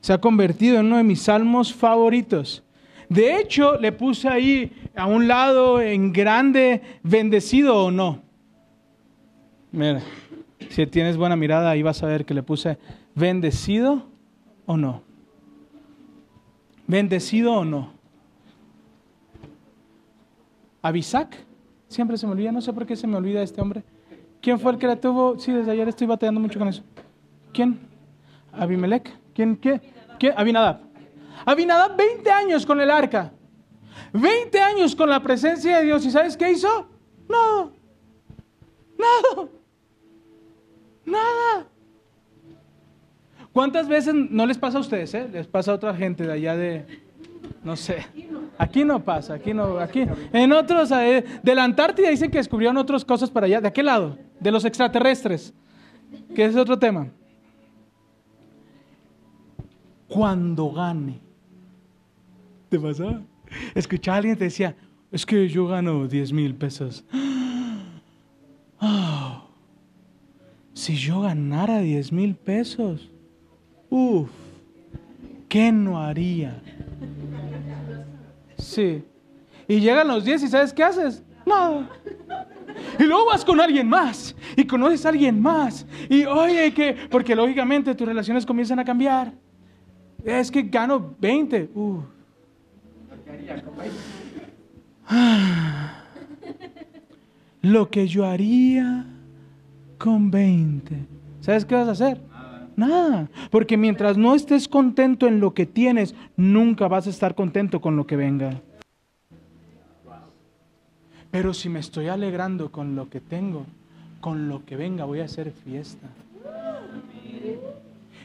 Se ha convertido en uno de mis salmos favoritos. De hecho, le puse ahí a un lado en grande, bendecido o no. Mira, si tienes buena mirada, ahí vas a ver que le puse bendecido o no. Bendecido o no. Abisac, siempre se me olvida, no sé por qué se me olvida este hombre. ¿Quién fue el que la tuvo? Sí, desde ayer estoy batallando mucho con eso. ¿Quién? Abimelech. ¿Quién? ¿Qué? ¿Quién? Abinadab. Abinadab 20 años con el arca. 20 años con la presencia de Dios. ¿Y sabes qué hizo? No. Nada. Nada. ¿Cuántas veces no les pasa a ustedes, eh? Les pasa a otra gente de allá de, no sé. Aquí no pasa, aquí no, aquí. En otros, eh, de la Antártida dicen que descubrieron otras cosas para allá. ¿De qué lado? De los extraterrestres, que es otro tema. Cuando gane. ¿Te pasó? Escuchaba a alguien que decía, es que yo gano 10 mil pesos. <gasps> Ah, si yo ganara 10 mil pesos, uff, ¿qué no haría? Sí. Y llegan los 10 y ¿sabes qué haces? Nada. Y luego vas con alguien más y conoces a alguien más. Y oye, que, porque lógicamente tus relaciones comienzan a cambiar. Es que gano 20. Uf. Lo que yo haría con 20. ¿Sabes qué vas a hacer? Nada. Porque mientras no estés contento en lo que tienes, nunca vas a estar contento con lo que venga. Pero si me estoy alegrando con lo que tengo, con lo que venga, voy a hacer fiesta.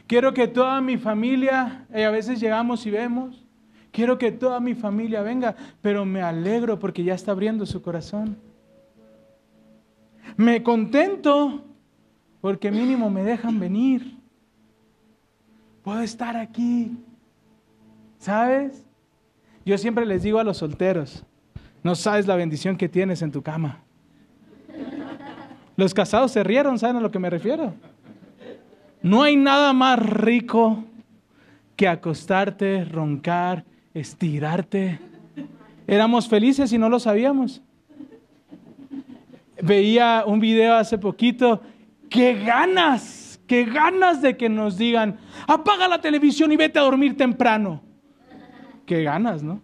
Quiero que toda mi familia, y a veces llegamos y vemos, quiero que toda mi familia venga, pero me alegro porque ya está abriendo su corazón. Me contento porque mínimo me dejan venir. Puedo estar aquí. ¿Sabes? Yo siempre les digo a los solteros, no sabes la bendición que tienes en tu cama. Los casados se rieron, ¿saben a lo que me refiero? No hay nada más rico que acostarte, roncar, estirarte. Éramos felices y no lo sabíamos. Veía un video hace poquito, qué ganas, qué ganas de que nos digan, apaga la televisión y vete a dormir temprano. Qué ganas, ¿no?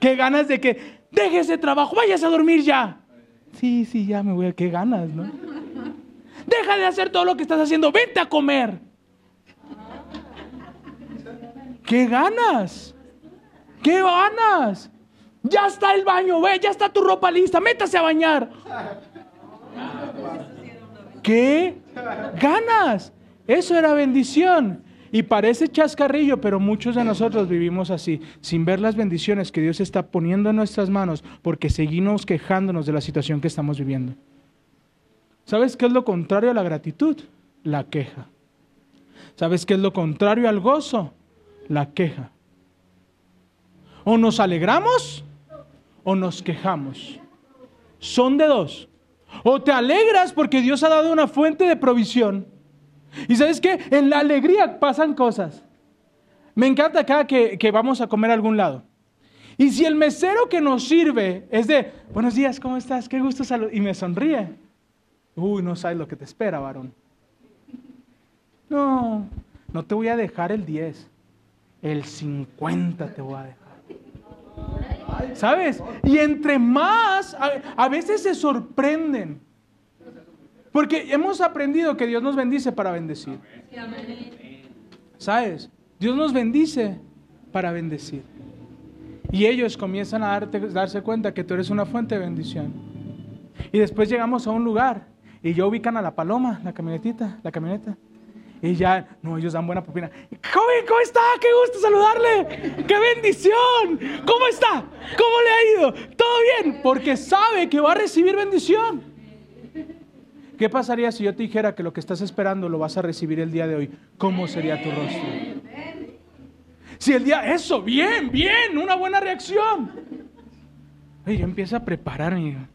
Qué ganas de que deje ese trabajo, vayas a dormir ya. Sí, sí, ya me voy a, qué ganas, ¿no? Deja de hacer todo lo que estás haciendo, vente a comer. ¿Qué ganas? ¿Qué ganas? Ya está el baño, ve, ya está tu ropa lista, métase a bañar. ¿Qué ganas? Eso era bendición. Y parece chascarrillo, pero muchos de nosotros vivimos así, sin ver las bendiciones que Dios está poniendo en nuestras manos, porque seguimos quejándonos de la situación que estamos viviendo. ¿Sabes qué es lo contrario a la gratitud? La queja. ¿Sabes qué es lo contrario al gozo? La queja. O nos alegramos o nos quejamos. Son de dos. O te alegras porque Dios ha dado una fuente de provisión. Y sabes qué? En la alegría pasan cosas. Me encanta acá que, que vamos a comer a algún lado. Y si el mesero que nos sirve es de, buenos días, ¿cómo estás? Qué gusto salud. Y me sonríe. Uy, no sabes lo que te espera, varón. No, no te voy a dejar el 10. El 50 te voy a dejar. ¿Sabes? Y entre más, a, veces se sorprenden. Porque hemos aprendido que Dios nos bendice para bendecir. ¿Sabes? Dios nos bendice para bendecir. Y ellos comienzan a darse cuenta que tú eres una fuente de bendición. Y después llegamos a un lugar y ya ubican a la paloma, la camionetita, la camioneta. Y ya, no, ellos dan buena propina. Joven, ¿cómo está? Qué gusto saludarle. ¡Qué bendición! ¿Cómo está? ¿Cómo le ha ido? ¿Todo bien? Porque sabe que va a recibir bendición. ¿Qué pasaría si yo te dijera que lo que estás esperando lo vas a recibir el día de hoy? ¿Cómo sería tu rostro? Si el día, eso, bien, bien, una buena reacción. Y yo empiezo a prepararme.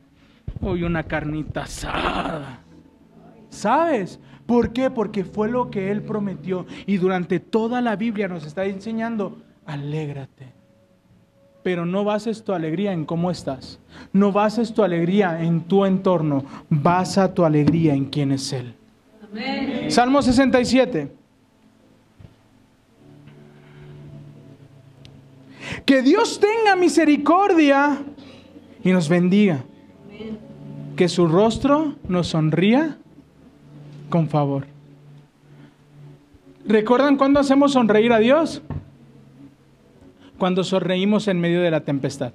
Hoy una carnita asada. ¿Sabes? ¿Por qué? Porque fue lo que Él prometió. Y durante toda la Biblia nos está enseñando, alégrate. Pero no bases tu alegría en cómo estás. No bases tu alegría en tu entorno. Basa tu alegría en quién es Él. Salmo 67. Que Dios tenga misericordia y nos bendiga. Que su rostro nos sonría con favor. ¿Recuerdan cuándo hacemos sonreír a Dios? Cuando sonreímos en medio de la tempestad.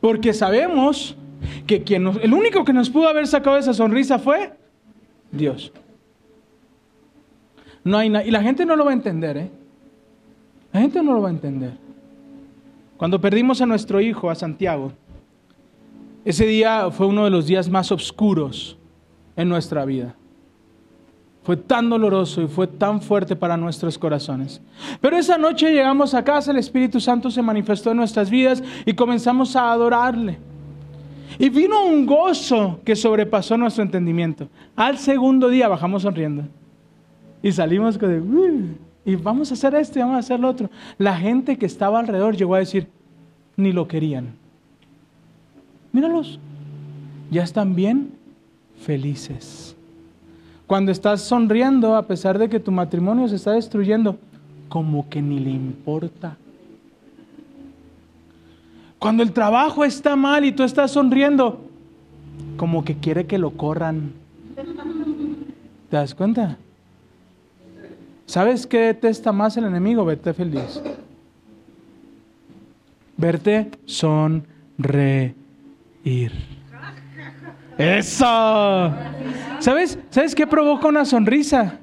Porque sabemos que quien nos- el único que nos pudo haber sacado esa sonrisa fue Dios. No hay na- y la gente no lo va a entender, ¿eh? La gente no lo va a entender. Cuando perdimos a nuestro hijo, a Santiago, ese día fue uno de los días más oscuros en nuestra vida. Fue tan doloroso y fue tan fuerte para nuestros corazones. Pero esa noche llegamos a casa, el Espíritu Santo se manifestó en nuestras vidas y comenzamos a adorarle. Y vino un gozo que sobrepasó nuestro entendimiento. Al segundo día bajamos sonriendo. Y salimos con de, "Uh", y vamos a hacer esto y vamos a hacer lo otro. La gente que estaba alrededor llegó a decir, ni lo querían. Míralos, ya están bien felices. Cuando estás sonriendo, a pesar de que tu matrimonio se está destruyendo, como que ni le importa. Cuando el trabajo está mal y tú estás sonriendo, como que quiere que lo corran. ¿Te das cuenta? ¿Sabes qué detesta más el enemigo? Verte feliz. Verte sonreír. Eso. ¿Sabes? ¿Sabes qué provoca una sonrisa?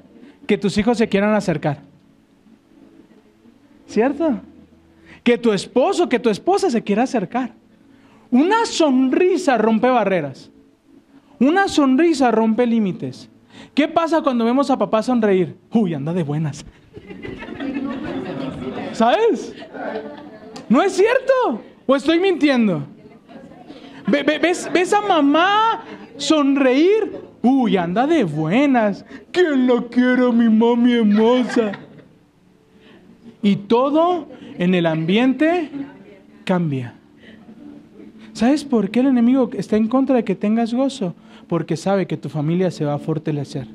Que tus hijos se quieran acercar. ¿Cierto? Que tu esposo, que tu esposa se quiera acercar. Una sonrisa rompe barreras. Una sonrisa rompe límites. ¿Qué pasa cuando vemos a papá sonreír? Uy, anda de buenas. ¿Sabes? ¿No es cierto? ¿O estoy mintiendo? Ve- ve- ¿Ves, ves a mamá sonreír? Uy, anda de buenas. ¿Quién la quiere, mi mami hermosa? Y todo en el ambiente cambia. ¿Sabes por qué el enemigo está en contra de que tengas gozo? Porque sabe que tu familia se va a fortalecer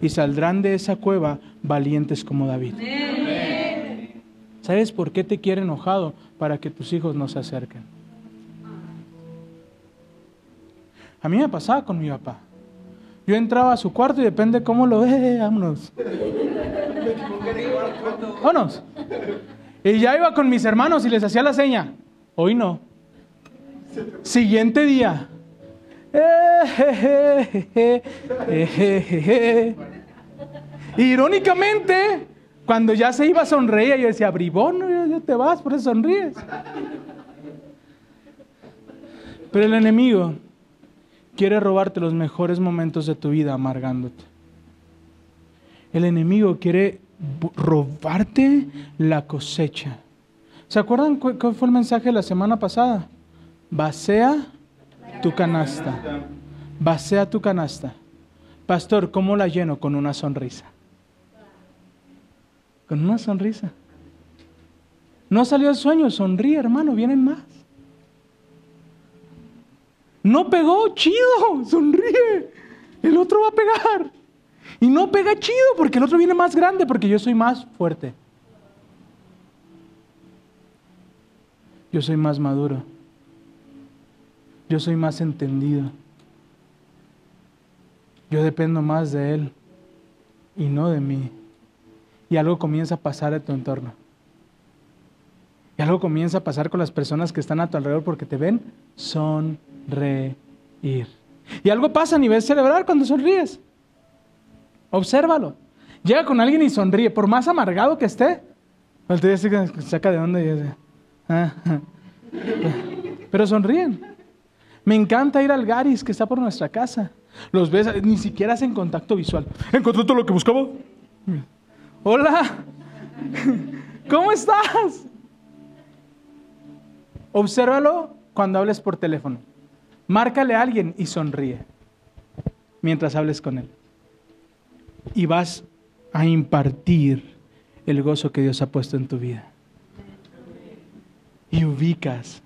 y saldrán de esa cueva valientes como David. ¿Sabes por qué te quiere enojado? Para que tus hijos no se acerquen. A mí me pasaba con mi papá. Yo entraba a su cuarto y depende cómo lo ve, vámonos. Vámonos. Y ya iba con mis hermanos y les hacía la seña. Hoy no. Siguiente día. Irónicamente, cuando ya se iba a sonreír, yo decía, bribón, ya te vas, por eso sonríes. Pero el enemigo quiere robarte los mejores momentos de tu vida amargándote. El enemigo quiere robarte la cosecha. ¿Se acuerdan cu- cuál fue el mensaje de la semana pasada? Vacea tu canasta. Vacea tu canasta. Pastor, ¿cómo la lleno? Con una sonrisa. Con una sonrisa. No salió el sueño, sonríe, hermano, vienen más. No pegó, chido, sonríe. El otro va a pegar. Y no pega chido porque el otro viene más grande, porque yo soy más fuerte. Yo soy más maduro. Yo soy más entendido. Yo dependo más de Él y no de mí. Y algo comienza a pasar en tu entorno. Y algo comienza a pasar con las personas que están a tu alrededor porque te ven sonreír. Y algo pasa a nivel cerebral cuando sonríes. Obsérvalo. Llega con alguien y sonríe, por más amargado que esté. Voltea y saca de onda "Ah, ah". Pero sonríen. Me encanta ir al Garis que está por nuestra casa. Los ves, ni siquiera hacen contacto visual. ¿Encontré todo lo que buscaba? Hola. ¿Cómo estás? Obsérvalo cuando hables por teléfono. Márcale a alguien y sonríe mientras hables con él. Y vas a impartir el gozo que Dios ha puesto en tu vida. Y ubicas.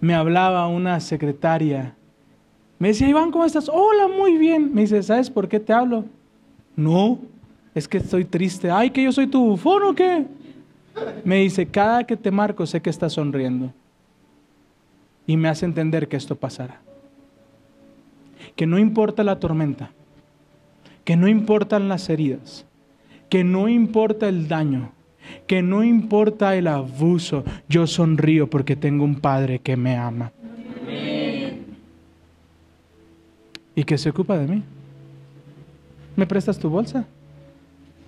Me hablaba una secretaria. Me decía, Iván, ¿cómo estás? Hola, muy bien. Me dice, ¿sabes por qué te hablo? No, es que estoy triste. Ay, que yo soy tu bufón o qué. Me dice, cada que te marco sé que estás sonriendo. Y me hace entender que esto pasará. Que no importa la tormenta, que no importan las heridas, que no importa el daño, que no importa el abuso, yo sonrío porque tengo un Padre que me ama. Y que se ocupa de mí. ¿Me prestas tu bolsa?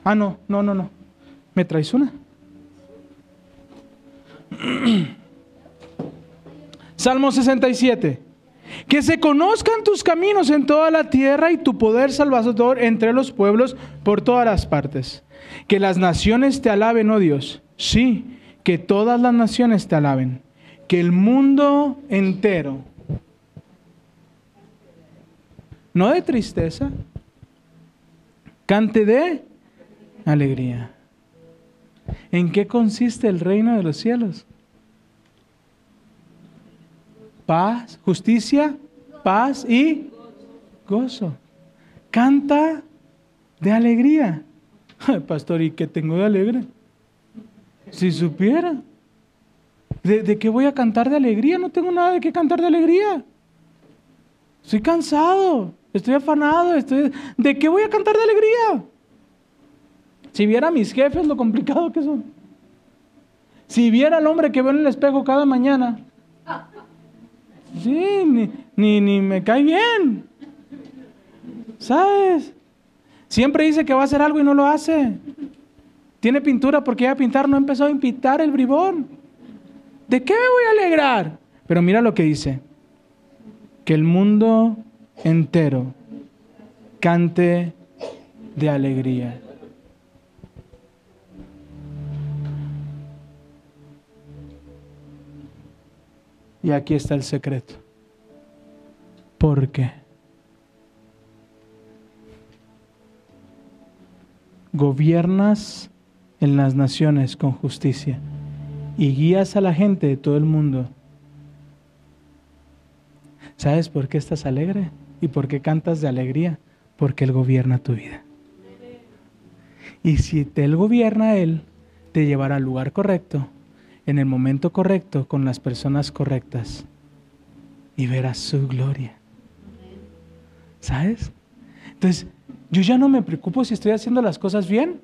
Ah, no, no, no, no. ¿Me traes una? <clears throat> Salmo 67. Que se conozcan tus caminos en toda la tierra y tu poder salvador entre los pueblos por todas las partes. Que las naciones te alaben, oh Dios. Sí, que todas las naciones te alaben. Que el mundo entero, no de tristeza, cante de alegría. ¿En qué consiste el reino de los cielos? Paz, justicia, paz y gozo. Canta de alegría. Pastor, ¿y qué tengo de alegre? Si supiera. ¿De, ¿De, qué voy a cantar de alegría? No tengo nada de qué cantar de alegría. Estoy cansado, estoy afanado, estoy... ¿de qué voy a cantar de alegría? Si viera a mis jefes lo complicado que son. Si viera al hombre que veo en el espejo cada mañana. Sí, ni, ni, ni me cae bien. ¿Sabes? Siempre dice que va a hacer algo y no lo hace. Tiene pintura porque ya a pintar no empezó a pintar el bribón. ¿De qué me voy a alegrar? Pero mira lo que dice. Que el mundo entero cante de alegría. Y aquí está el secreto. ¿Por qué? Gobiernas en las naciones con justicia y guías a la gente de todo el mundo. ¿Sabes por qué estás alegre? ¿Y por qué cantas de alegría? Porque Él gobierna tu vida. Y si Él gobierna Él, te llevará al lugar correcto, en el momento correcto, con las personas correctas, y verás su gloria. ¿Sabes? Entonces, yo ya no me preocupo si estoy haciendo las cosas bien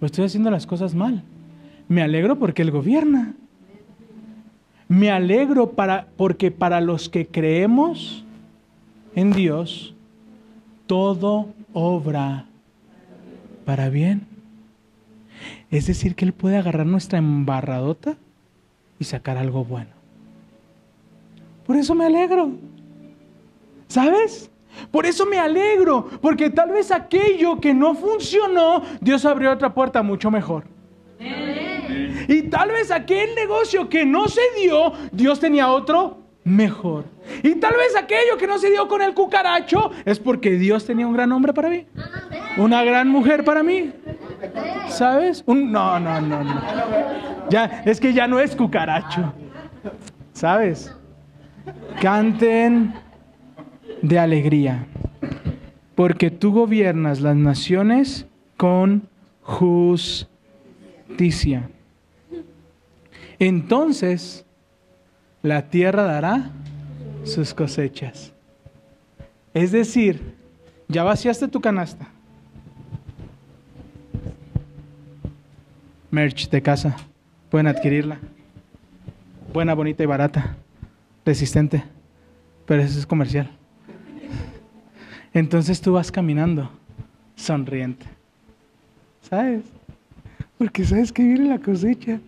o estoy haciendo las cosas mal. Me alegro porque Él gobierna. Me alegro para, porque para los que creemos en Dios, todo obra para bien. Es decir, que Él puede agarrar nuestra embarradota y sacar algo bueno. Por eso me alegro. ¿Sabes? Por eso me alegro, porque tal vez aquello que no funcionó, Dios abrió otra puerta mucho mejor. Y tal vez aquel negocio que no se dio, Dios tenía otro mejor. Y tal vez aquello que no se dio con el cucaracho es porque Dios tenía un gran hombre para mí. Una gran mujer para mí. ¿Sabes? Un, no, no, no, no. Ya, es que ya no es cucaracho. ¿Sabes? Canten de alegría, porque tú gobiernas las naciones con justicia. Entonces, la tierra dará sus cosechas. Es decir, ya vaciaste tu canasta. Merch de casa. Pueden adquirirla. Buena, bonita y barata. Resistente. Pero eso es comercial. <laughs> Entonces tú vas caminando sonriente. ¿Sabes? Porque sabes que viene la cosecha.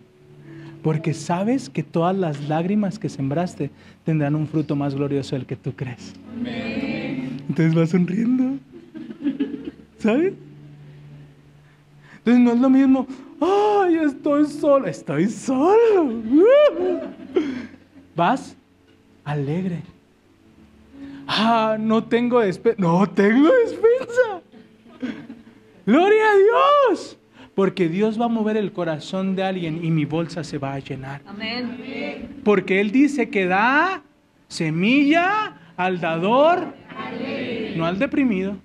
Porque sabes que todas las lágrimas que sembraste tendrán un fruto más glorioso del que tú crees. Entonces vas sonriendo. <laughs> ¿Sabes? Entonces no es lo mismo, ay, estoy solo, estoy solo. <laughs> Vas alegre. Ah, no tengo despensa. No tengo despensa. Gloria a Dios. Porque Dios va a mover el corazón de alguien y mi bolsa se va a llenar. Amén. Porque Él dice que da semilla al dador, no al deprimido.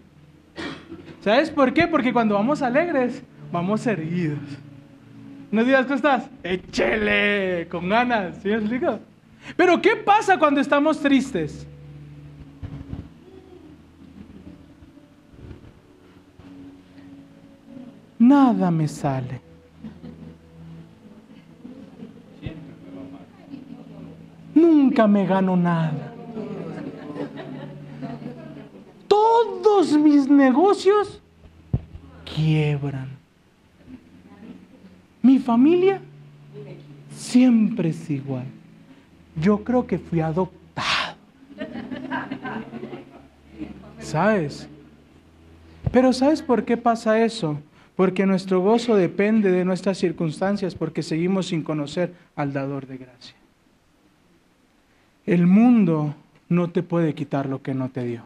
¿Sabes por qué? Porque cuando vamos alegres, vamos erguidos. No digas que estás, échele, con ganas, ¿sí me explico? Pero ¿qué pasa cuando estamos tristes? Nada me sale. Nunca me gano nada. Todos mis negocios quiebran. Mi familia siempre es igual. Yo creo que fui adoptado. ¿Sabes? Pero ¿sabes por qué pasa eso? Porque nuestro gozo depende de nuestras circunstancias, porque seguimos sin conocer al dador de gracia. El mundo no te puede quitar lo que no te dio.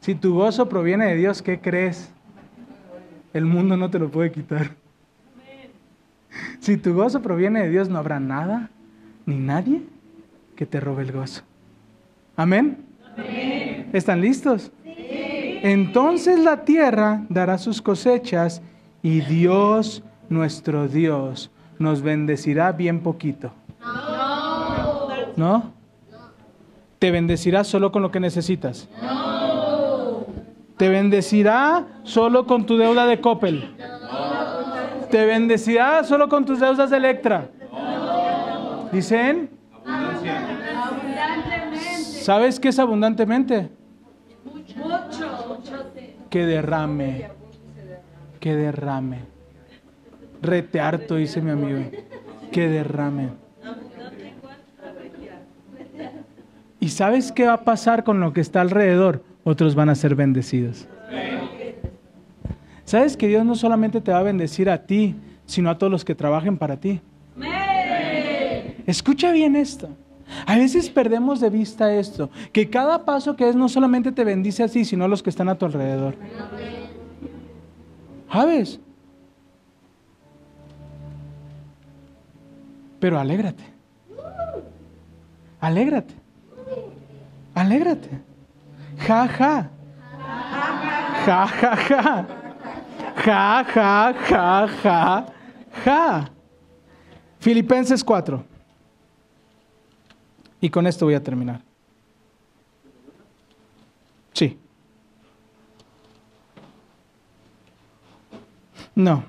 Si tu gozo proviene de Dios, ¿qué crees? El mundo no te lo puede quitar. Si tu gozo proviene de Dios, no habrá nada ni nadie que te robe el gozo. Amén. ¿Están listos? Entonces la tierra dará sus cosechas y Dios, nuestro Dios, nos bendecirá bien poquito. ¿No? ¿Te bendecirá solo con lo que necesitas? ¿Te bendecirá solo con tu deuda de Coppel? ¿Te bendecirá solo con tus deudas de Electra? ¿Dicen? ¿Sabes qué es abundantemente? Que derrame. Que derrame. Rete harto, dice mi amigo. Que derrame. ¿Y sabes qué va a pasar con lo que está alrededor? Otros van a ser bendecidos. ¿Sabes que Dios no solamente te va a bendecir a ti, sino a todos los que trabajen para ti? Escucha bien esto. A veces perdemos de vista esto, que cada paso que es no solamente te bendice a ti, sino a los que están a tu alrededor. ¿Sabes? Pero alégrate. Alégrate. Alégrate. Ja, ja. Ja, ja, ja. Ja, ja, ja, ja, ja. Filipenses 4. Y con esto voy a terminar. Sí. No.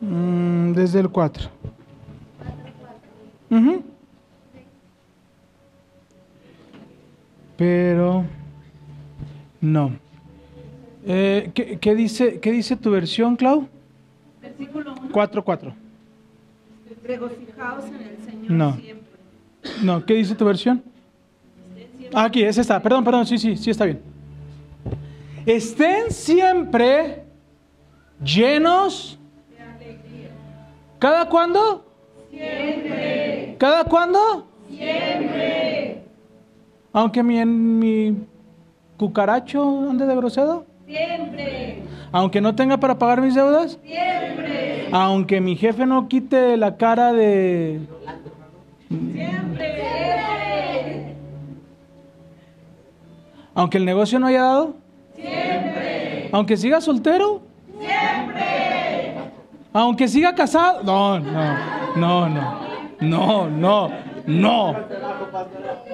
Mm, desde el 4. Ujú. Pero no. Eh, ¿qué, qué dice, ¿Qué dice tu versión, Clau? Versículo 1. 4.4. Regocijaos en el Señor No. siempre. No, ¿qué dice tu versión? Ah, aquí, esa está. Perdón, perdón, sí, sí, sí está bien. Estén siempre llenos. ¿Cada cuándo? Siempre. ¿Cada cuándo? Siempre. Aunque mi, en mi cucaracho ande de grosero. Siempre. Aunque no tenga para pagar mis deudas. Siempre. Aunque mi jefe no quite la cara de... Aunque el negocio no haya dado. Siempre. Aunque siga soltero. Siempre. Aunque siga casado. No, no, no, no. No, no, no.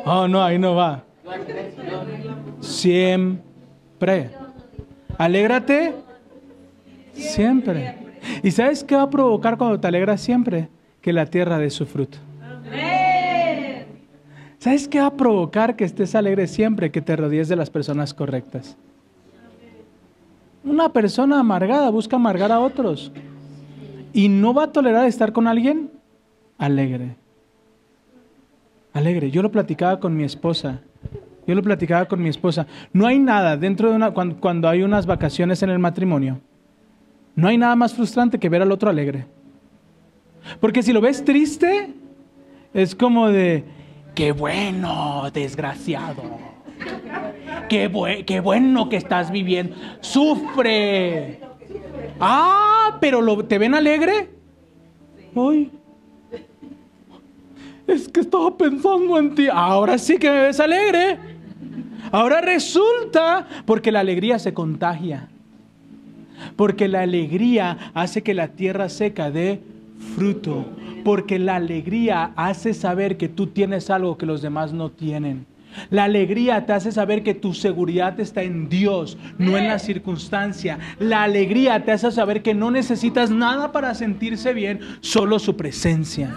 Oh, no, ahí no va. Siempre. Alégrate siempre. ¿Y sabes qué va a provocar cuando te alegras siempre? Que la tierra dé su fruto. ¿Sabes qué va a provocar que estés alegre siempre? Que te rodees de las personas correctas. Una persona amargada busca amargar a otros y no va a tolerar estar con alguien alegre. Alegre. Yo lo platicaba con mi esposa. Yo lo platicaba con mi esposa. No hay nada dentro de una cuando, hay unas vacaciones en el matrimonio. No hay nada más frustrante que ver al otro alegre. Porque si lo ves triste, es como de, qué bueno, desgraciado. Qué, bue- qué bueno que estás viviendo. Sufre. Ah, pero lo, ¿te ven alegre? Ay. Es que estaba pensando en ti. Ahora sí que me ves alegre. Ahora resulta porque la alegría se contagia. Porque la alegría hace que la tierra seca dé fruto. Porque la alegría hace saber que tú tienes algo que los demás no tienen. La alegría te hace saber que tu seguridad está en Dios, no en la circunstancia. La alegría te hace saber que no necesitas nada para sentirse bien, solo su presencia.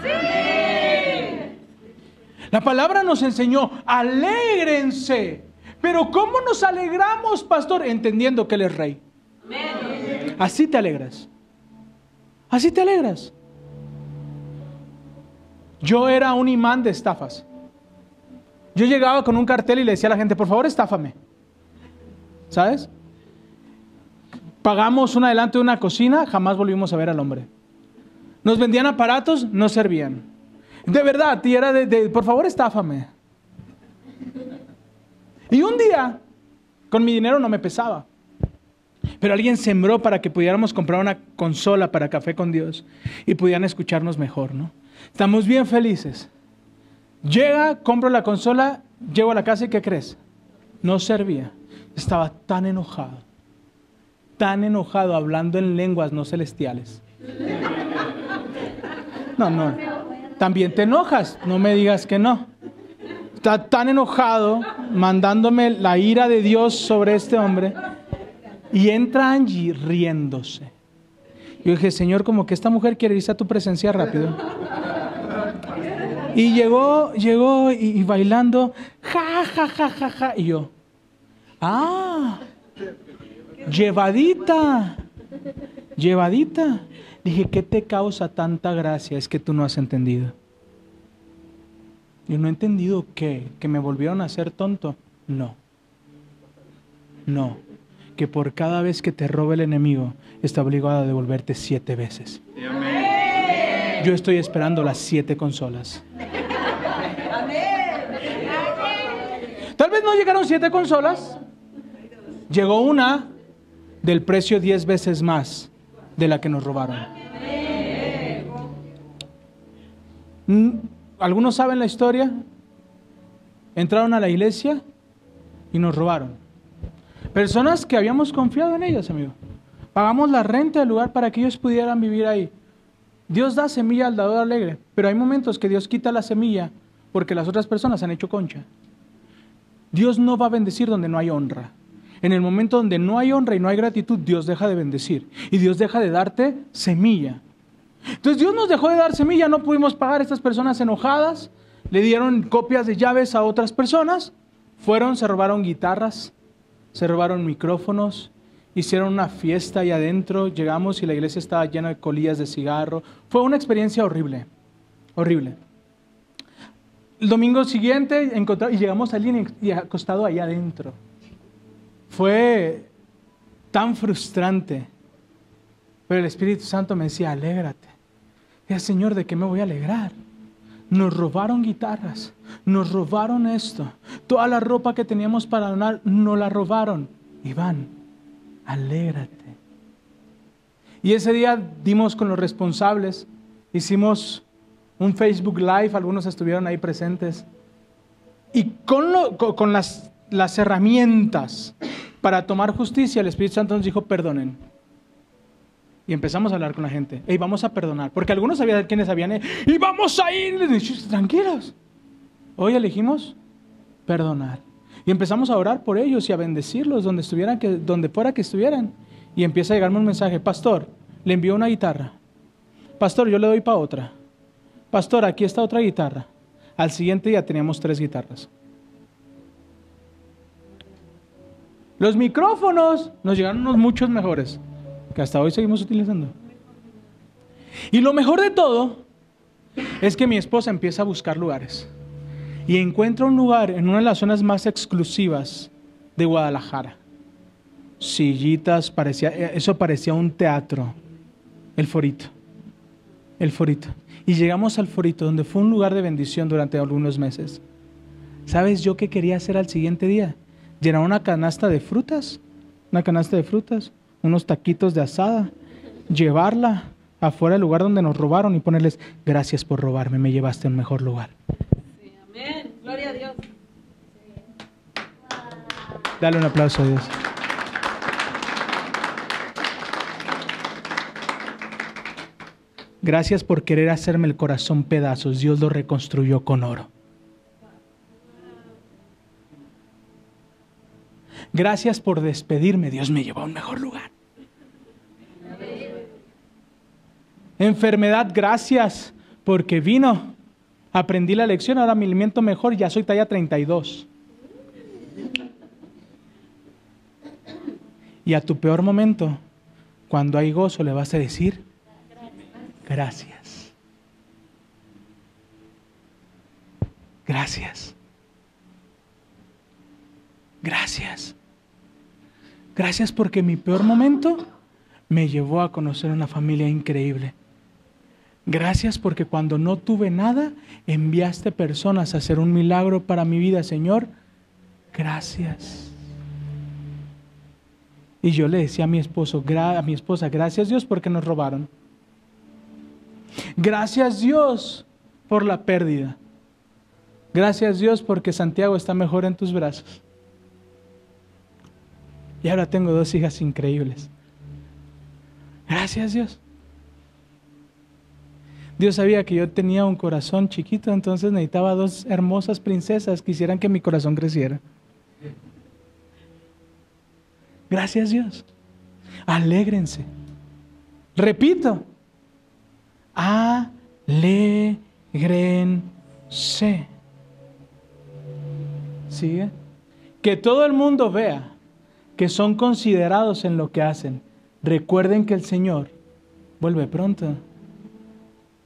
La palabra nos enseñó, alégrense. Pero ¿cómo nos alegramos, pastor? Entendiendo que Él es rey. Así te alegras. Así te alegras. Yo era un imán de estafas. Yo llegaba con un cartel y le decía a la gente, por favor, estáfame. ¿Sabes? Pagamos un adelanto de una cocina, jamás volvimos a ver al hombre. Nos vendían aparatos, no servían. De verdad, y era de, de, por favor, estáfame. Y un día, con mi dinero no me pesaba. Pero alguien sembró para que pudiéramos comprar una consola para café con Dios y pudieran escucharnos mejor, ¿no? Estamos bien felices. Llega, compro la consola, llego a la casa y ¿qué crees? No servía. Estaba tan enojado, tan enojado hablando en lenguas no celestiales. No, no. También te enojas, no me digas que no. Está tan enojado, mandándome la ira de Dios sobre este hombre. Y entra Angie riéndose. Yo dije, Señor, como que esta mujer quiere irse a tu presencia rápido. Y llegó, llegó y, y bailando, ja, ja, ja, ja, ja. Y yo, ah, llevadita, llevadita. Dije, ¿qué te causa tanta gracia? Es que tú no has entendido. Yo no he entendido qué, que me volvieron a hacer tonto. No. No. Que por cada vez que te robe el enemigo, está obligado a devolverte siete veces. Yo estoy esperando las siete consolas. Tal vez no llegaron siete consolas. Llegó una del precio diez veces más de la que nos robaron. Mm, ¿Algunos saben la historia? Entraron a la iglesia y nos robaron. Personas que habíamos confiado en ellas, amigo. Pagamos la renta del lugar para que ellos pudieran vivir ahí. Dios da semilla al dador alegre, pero hay momentos que Dios quita la semilla porque las otras personas han hecho concha. Dios no va a bendecir donde no hay honra. En el momento donde no hay honra y no hay gratitud, Dios deja de bendecir. Y Dios deja de darte semilla. Entonces Dios nos dejó de dar semilla, no pudimos pagar a estas personas enojadas, le dieron copias de llaves a otras personas, fueron, se robaron guitarras, se robaron micrófonos, hicieron una fiesta ahí adentro, llegamos y la iglesia estaba llena de colillas de cigarro. Fue una experiencia horrible, horrible. El domingo siguiente y llegamos a alguien y acostado ahí adentro. Fue tan frustrante. Pero el Espíritu Santo me decía, alégrate. Y el Señor, ¿de qué me voy a alegrar? Nos robaron guitarras, nos robaron esto. Toda la ropa que teníamos para donar, nos la robaron. Iván, alégrate. Y ese día dimos con los responsables, hicimos un Facebook Live, algunos estuvieron ahí presentes. Y con, lo, con, las, las herramientas para tomar justicia, el Espíritu Santo nos dijo, perdonen. Y empezamos a hablar con la gente. Y vamos a perdonar. Porque algunos sabían quiénes habían. Y vamos a ir. Tranquilos. Hoy elegimos perdonar. Y empezamos a orar por ellos y a bendecirlos donde, estuvieran que, donde fuera que estuvieran. Y empieza a llegarme un mensaje, pastor, le envío una guitarra. Pastor, yo le doy para otra. Pastor, aquí está otra guitarra. Al siguiente día teníamos tres guitarras. Los micrófonos nos llegaron unos muchos mejores, que hasta hoy seguimos utilizando. Y lo mejor de todo es que mi esposa empieza a buscar lugares y encuentra un lugar en una de las zonas más exclusivas de Guadalajara. Sillitas, parecía, eso parecía un teatro, el forito, el forito. Y llegamos al forito, donde fue un lugar de bendición durante algunos meses. ¿Sabes yo qué quería hacer al siguiente día? Llenar una canasta de frutas, una canasta de frutas, unos taquitos de asada, llevarla afuera del lugar donde nos robaron y ponerles, gracias por robarme, me llevaste a un mejor lugar. Sí, amén. Gloria a Dios. Dale un aplauso a Dios. Gracias por querer hacerme el corazón pedazos. Dios lo reconstruyó con oro. Gracias por despedirme. Dios me llevó a un mejor lugar. Enfermedad, gracias porque vino. Aprendí la lección, ahora me alimento mejor, ya soy talla 32. Y a tu peor momento, cuando hay gozo, le vas a decir, gracias. Gracias. Gracias. Gracias porque mi peor momento me llevó a conocer una familia increíble. Gracias porque cuando no tuve nada, enviaste personas a hacer un milagro para mi vida, Señor. Gracias. Y yo le decía a mi esposo, a mi esposa, gracias Dios porque nos robaron. Gracias Dios por la pérdida. Gracias Dios porque Santiago está mejor en tus brazos. Y ahora tengo dos hijas increíbles. Gracias Dios. Dios sabía que yo tenía un corazón chiquito, entonces necesitaba dos hermosas princesas que hicieran que mi corazón creciera. Gracias Dios. Alégrense. Repito. Alégrense. ¿Sigue? Que todo el mundo vea que son considerados en lo que hacen. Recuerden que el Señor vuelve pronto.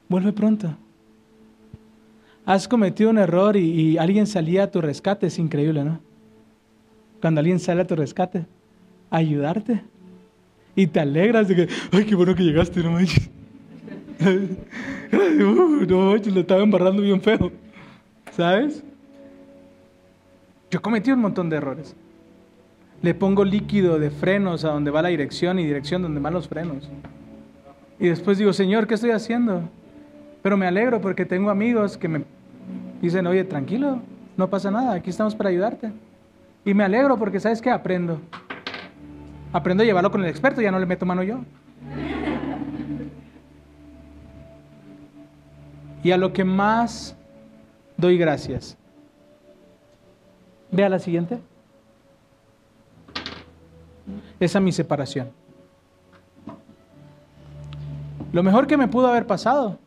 Vuelve pronto. Has cometido un error y, alguien salía a tu rescate, es increíble, ¿no? Cuando alguien sale a tu rescate, ayudarte. Y te alegras de que, ay, qué bueno que llegaste, no manches. <laughs> no manches, lo estaba embarrando bien feo. ¿Sabes? Yo cometí un montón de errores. Le pongo líquido de frenos a donde va la dirección y dirección donde van los frenos. Y después digo, Señor, ¿qué estoy haciendo? Pero me alegro porque tengo amigos que me dicen, oye, tranquilo, no pasa nada, aquí estamos para ayudarte. Y me alegro porque, ¿sabes qué? Aprendo. Aprendo a llevarlo con el experto, ya no le meto mano yo. Y a lo que más doy gracias. Vea la siguiente. Esa mi separación. Lo mejor que me pudo haber pasado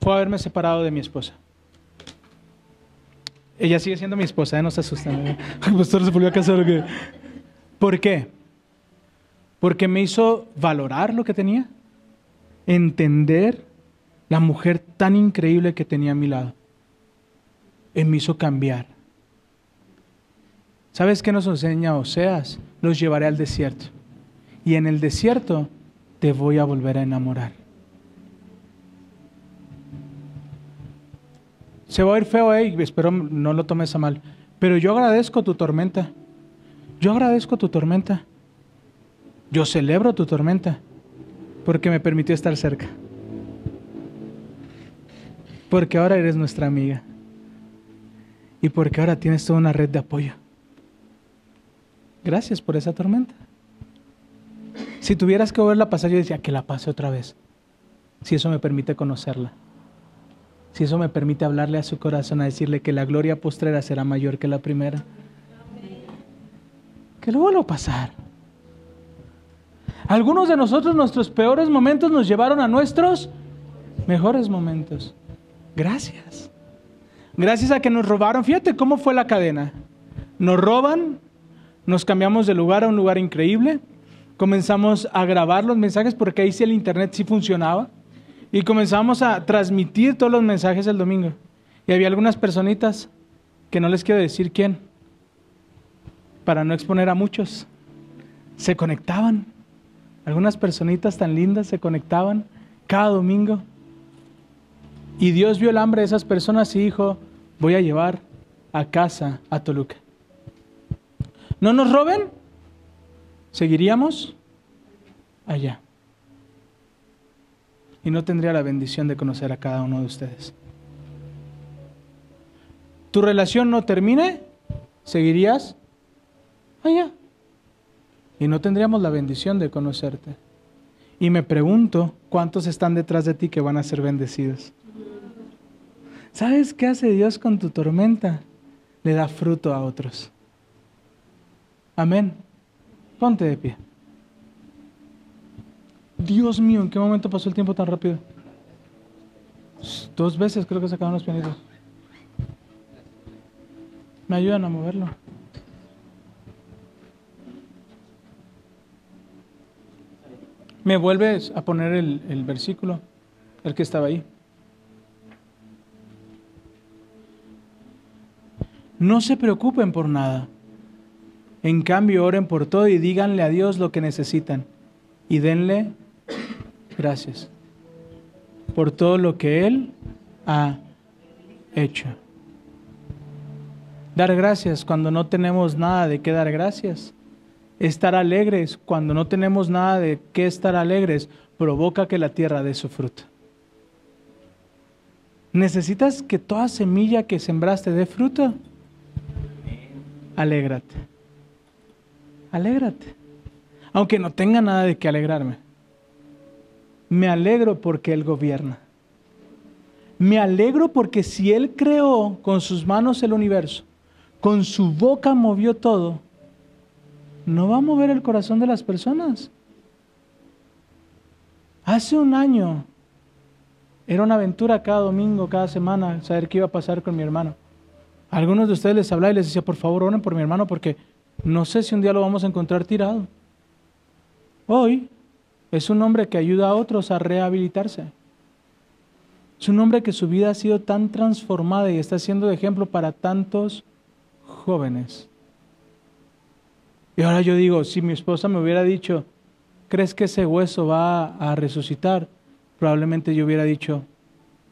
fue haberme separado de mi esposa. Ella sigue siendo mi esposa, ¿eh? no se asusten. <laughs> ¿qué? ¿Por qué? Porque me hizo valorar lo que tenía, entender la mujer tan increíble que tenía a mi lado. Y me hizo cambiar. ¿Sabes qué nos enseña Oseas? Los llevaré al desierto. Y en el desierto te voy a volver a enamorar. Se va a ir feo, eh, espero no lo tomes a mal. Pero yo agradezco tu tormenta. Yo agradezco tu tormenta. Yo celebro tu tormenta porque me permitió estar cerca. Porque ahora eres nuestra amiga. Y porque ahora tienes toda una red de apoyo. Gracias por esa tormenta. Si tuvieras que volverla a pasar, yo decía que la pase otra vez. Si eso me permite conocerla si eso me permite hablarle a su corazón, a decirle que la gloria postrera será mayor que la primera. que lo vuelva a pasar. Algunos de nosotros nuestros peores momentos nos llevaron a nuestros mejores momentos. Gracias. Gracias a que nos robaron. Fíjate cómo fue la cadena. Nos roban, nos cambiamos de lugar a un lugar increíble, comenzamos a grabar los mensajes porque ahí sí el internet sí funcionaba y comenzamos a transmitir todos los mensajes el domingo. Y había algunas personitas que no les quiero decir quién, para no exponer a muchos, se conectaban. Algunas personitas tan lindas se conectaban cada domingo. Y Dios vio el hambre de esas personas y dijo, voy a llevar a casa a Toluca. ¿No nos roben? ¿Seguiríamos? Allá. Y no tendría la bendición de conocer a cada uno de ustedes. ¿Tu relación no termine? ¿Seguirías? Allá. Y no tendríamos la bendición de conocerte. Y me pregunto cuántos están detrás de ti que van a ser bendecidos. ¿Sabes qué hace Dios con tu tormenta? Le da fruto a otros. Amén. Ponte de pie. Dios mío, ¿en qué momento pasó el tiempo tan rápido? Dos veces creo que se los pianitos. Me ayudan a moverlo. ¿Me vuelves a poner el, el versículo? El que estaba ahí. No se preocupen por nada. En cambio, oren por todo y díganle a Dios lo que necesitan. Y denle gracias por todo lo que Él ha hecho. Dar gracias cuando no tenemos nada de qué dar gracias. Estar alegres cuando no tenemos nada de qué estar alegres provoca que la tierra dé su fruto. ¿Necesitas que toda semilla que sembraste dé fruto? Alégrate. Alégrate. Aunque no tenga nada de qué alegrarme. Me alegro porque Él gobierna. Me alegro porque si Él creó con sus manos el universo, con su boca movió todo, no va a mover el corazón de las personas. Hace un año era una aventura cada domingo, cada semana, saber qué iba a pasar con mi hermano. A algunos de ustedes les hablaba y les decía, por favor, oren por mi hermano porque no sé si un día lo vamos a encontrar tirado. Hoy es un hombre que ayuda a otros a rehabilitarse. Es un hombre que su vida ha sido tan transformada y está siendo de ejemplo para tantos jóvenes. Y ahora yo digo, si mi esposa me hubiera dicho, ¿crees que ese hueso va a resucitar? Probablemente yo hubiera dicho,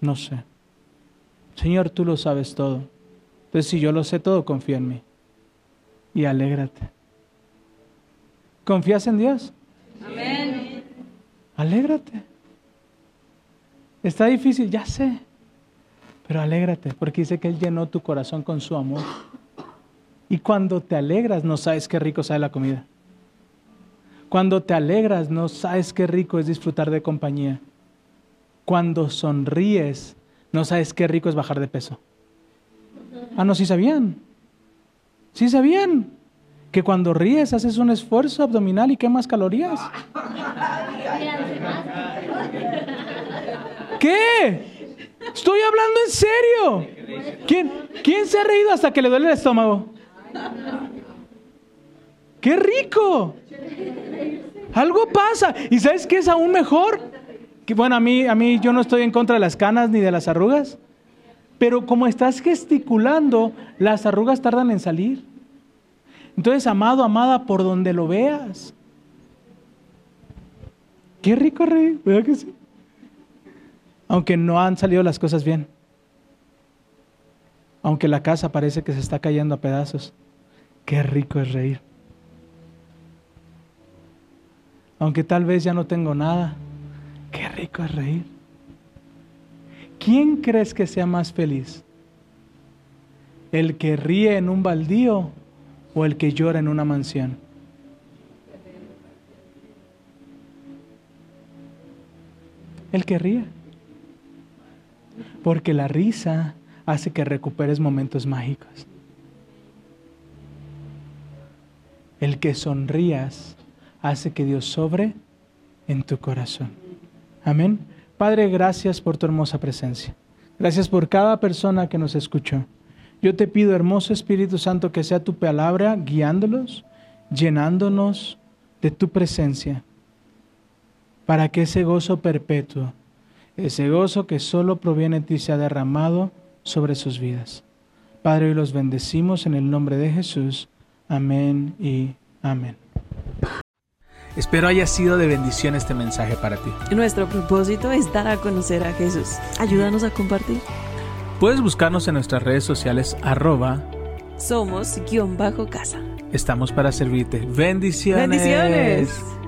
no sé. Señor, tú lo sabes todo. Entonces, si yo lo sé todo, confía en mí. Y alégrate. ¿Confías en Dios? Amén. Alégrate. Está difícil, ya sé. Pero alégrate, porque dice que Él llenó tu corazón con su amor. Y cuando te alegras, no sabes qué rico sabe la comida. Cuando te alegras, no sabes qué rico es disfrutar de compañía. Cuando sonríes, no sabes qué rico es bajar de peso. Ah, no, sí sabían. Sí sabían que cuando ríes haces un esfuerzo abdominal y quemas calorías. ¿Qué? Estoy hablando en serio. ¿Quién, ¿Quién se ha reído hasta que le duele el estómago? ¡Qué rico! Algo pasa. ¿Y sabes qué es aún mejor? Que bueno, a mí, a mí yo no estoy en contra de las canas ni de las arrugas. Pero como estás gesticulando, las arrugas tardan en salir. Entonces, amado, amada, por donde lo veas. Qué rico reír, ¿verdad que sí? Aunque no han salido las cosas bien. Aunque la casa parece que se está cayendo a pedazos. Qué rico es reír. Aunque tal vez ya no tengo nada. Qué rico es reír. ¿Quién crees que sea más feliz? ¿El que ríe en un baldío o el que llora en una mansión? El que ríe. Porque la risa hace que recuperes momentos mágicos. El que sonrías hace que Dios sobre en tu corazón. Amén. Padre, gracias por tu hermosa presencia. Gracias por cada persona que nos escuchó. Yo te pido, hermoso Espíritu Santo, que sea tu palabra guiándolos, llenándonos de tu presencia, para que ese gozo perpetuo, ese gozo que solo proviene de ti, sea derramado sobre sus vidas. Padre, hoy los bendecimos en el nombre de Jesús. Amén y amén. Espero haya sido de bendición este mensaje para ti. Nuestro propósito es dar a conocer a Jesús. Ayúdanos a compartir. Puedes buscarnos en nuestras redes sociales arroba Somos guion bajo casa. Estamos para servirte. Bendiciones. Bendiciones.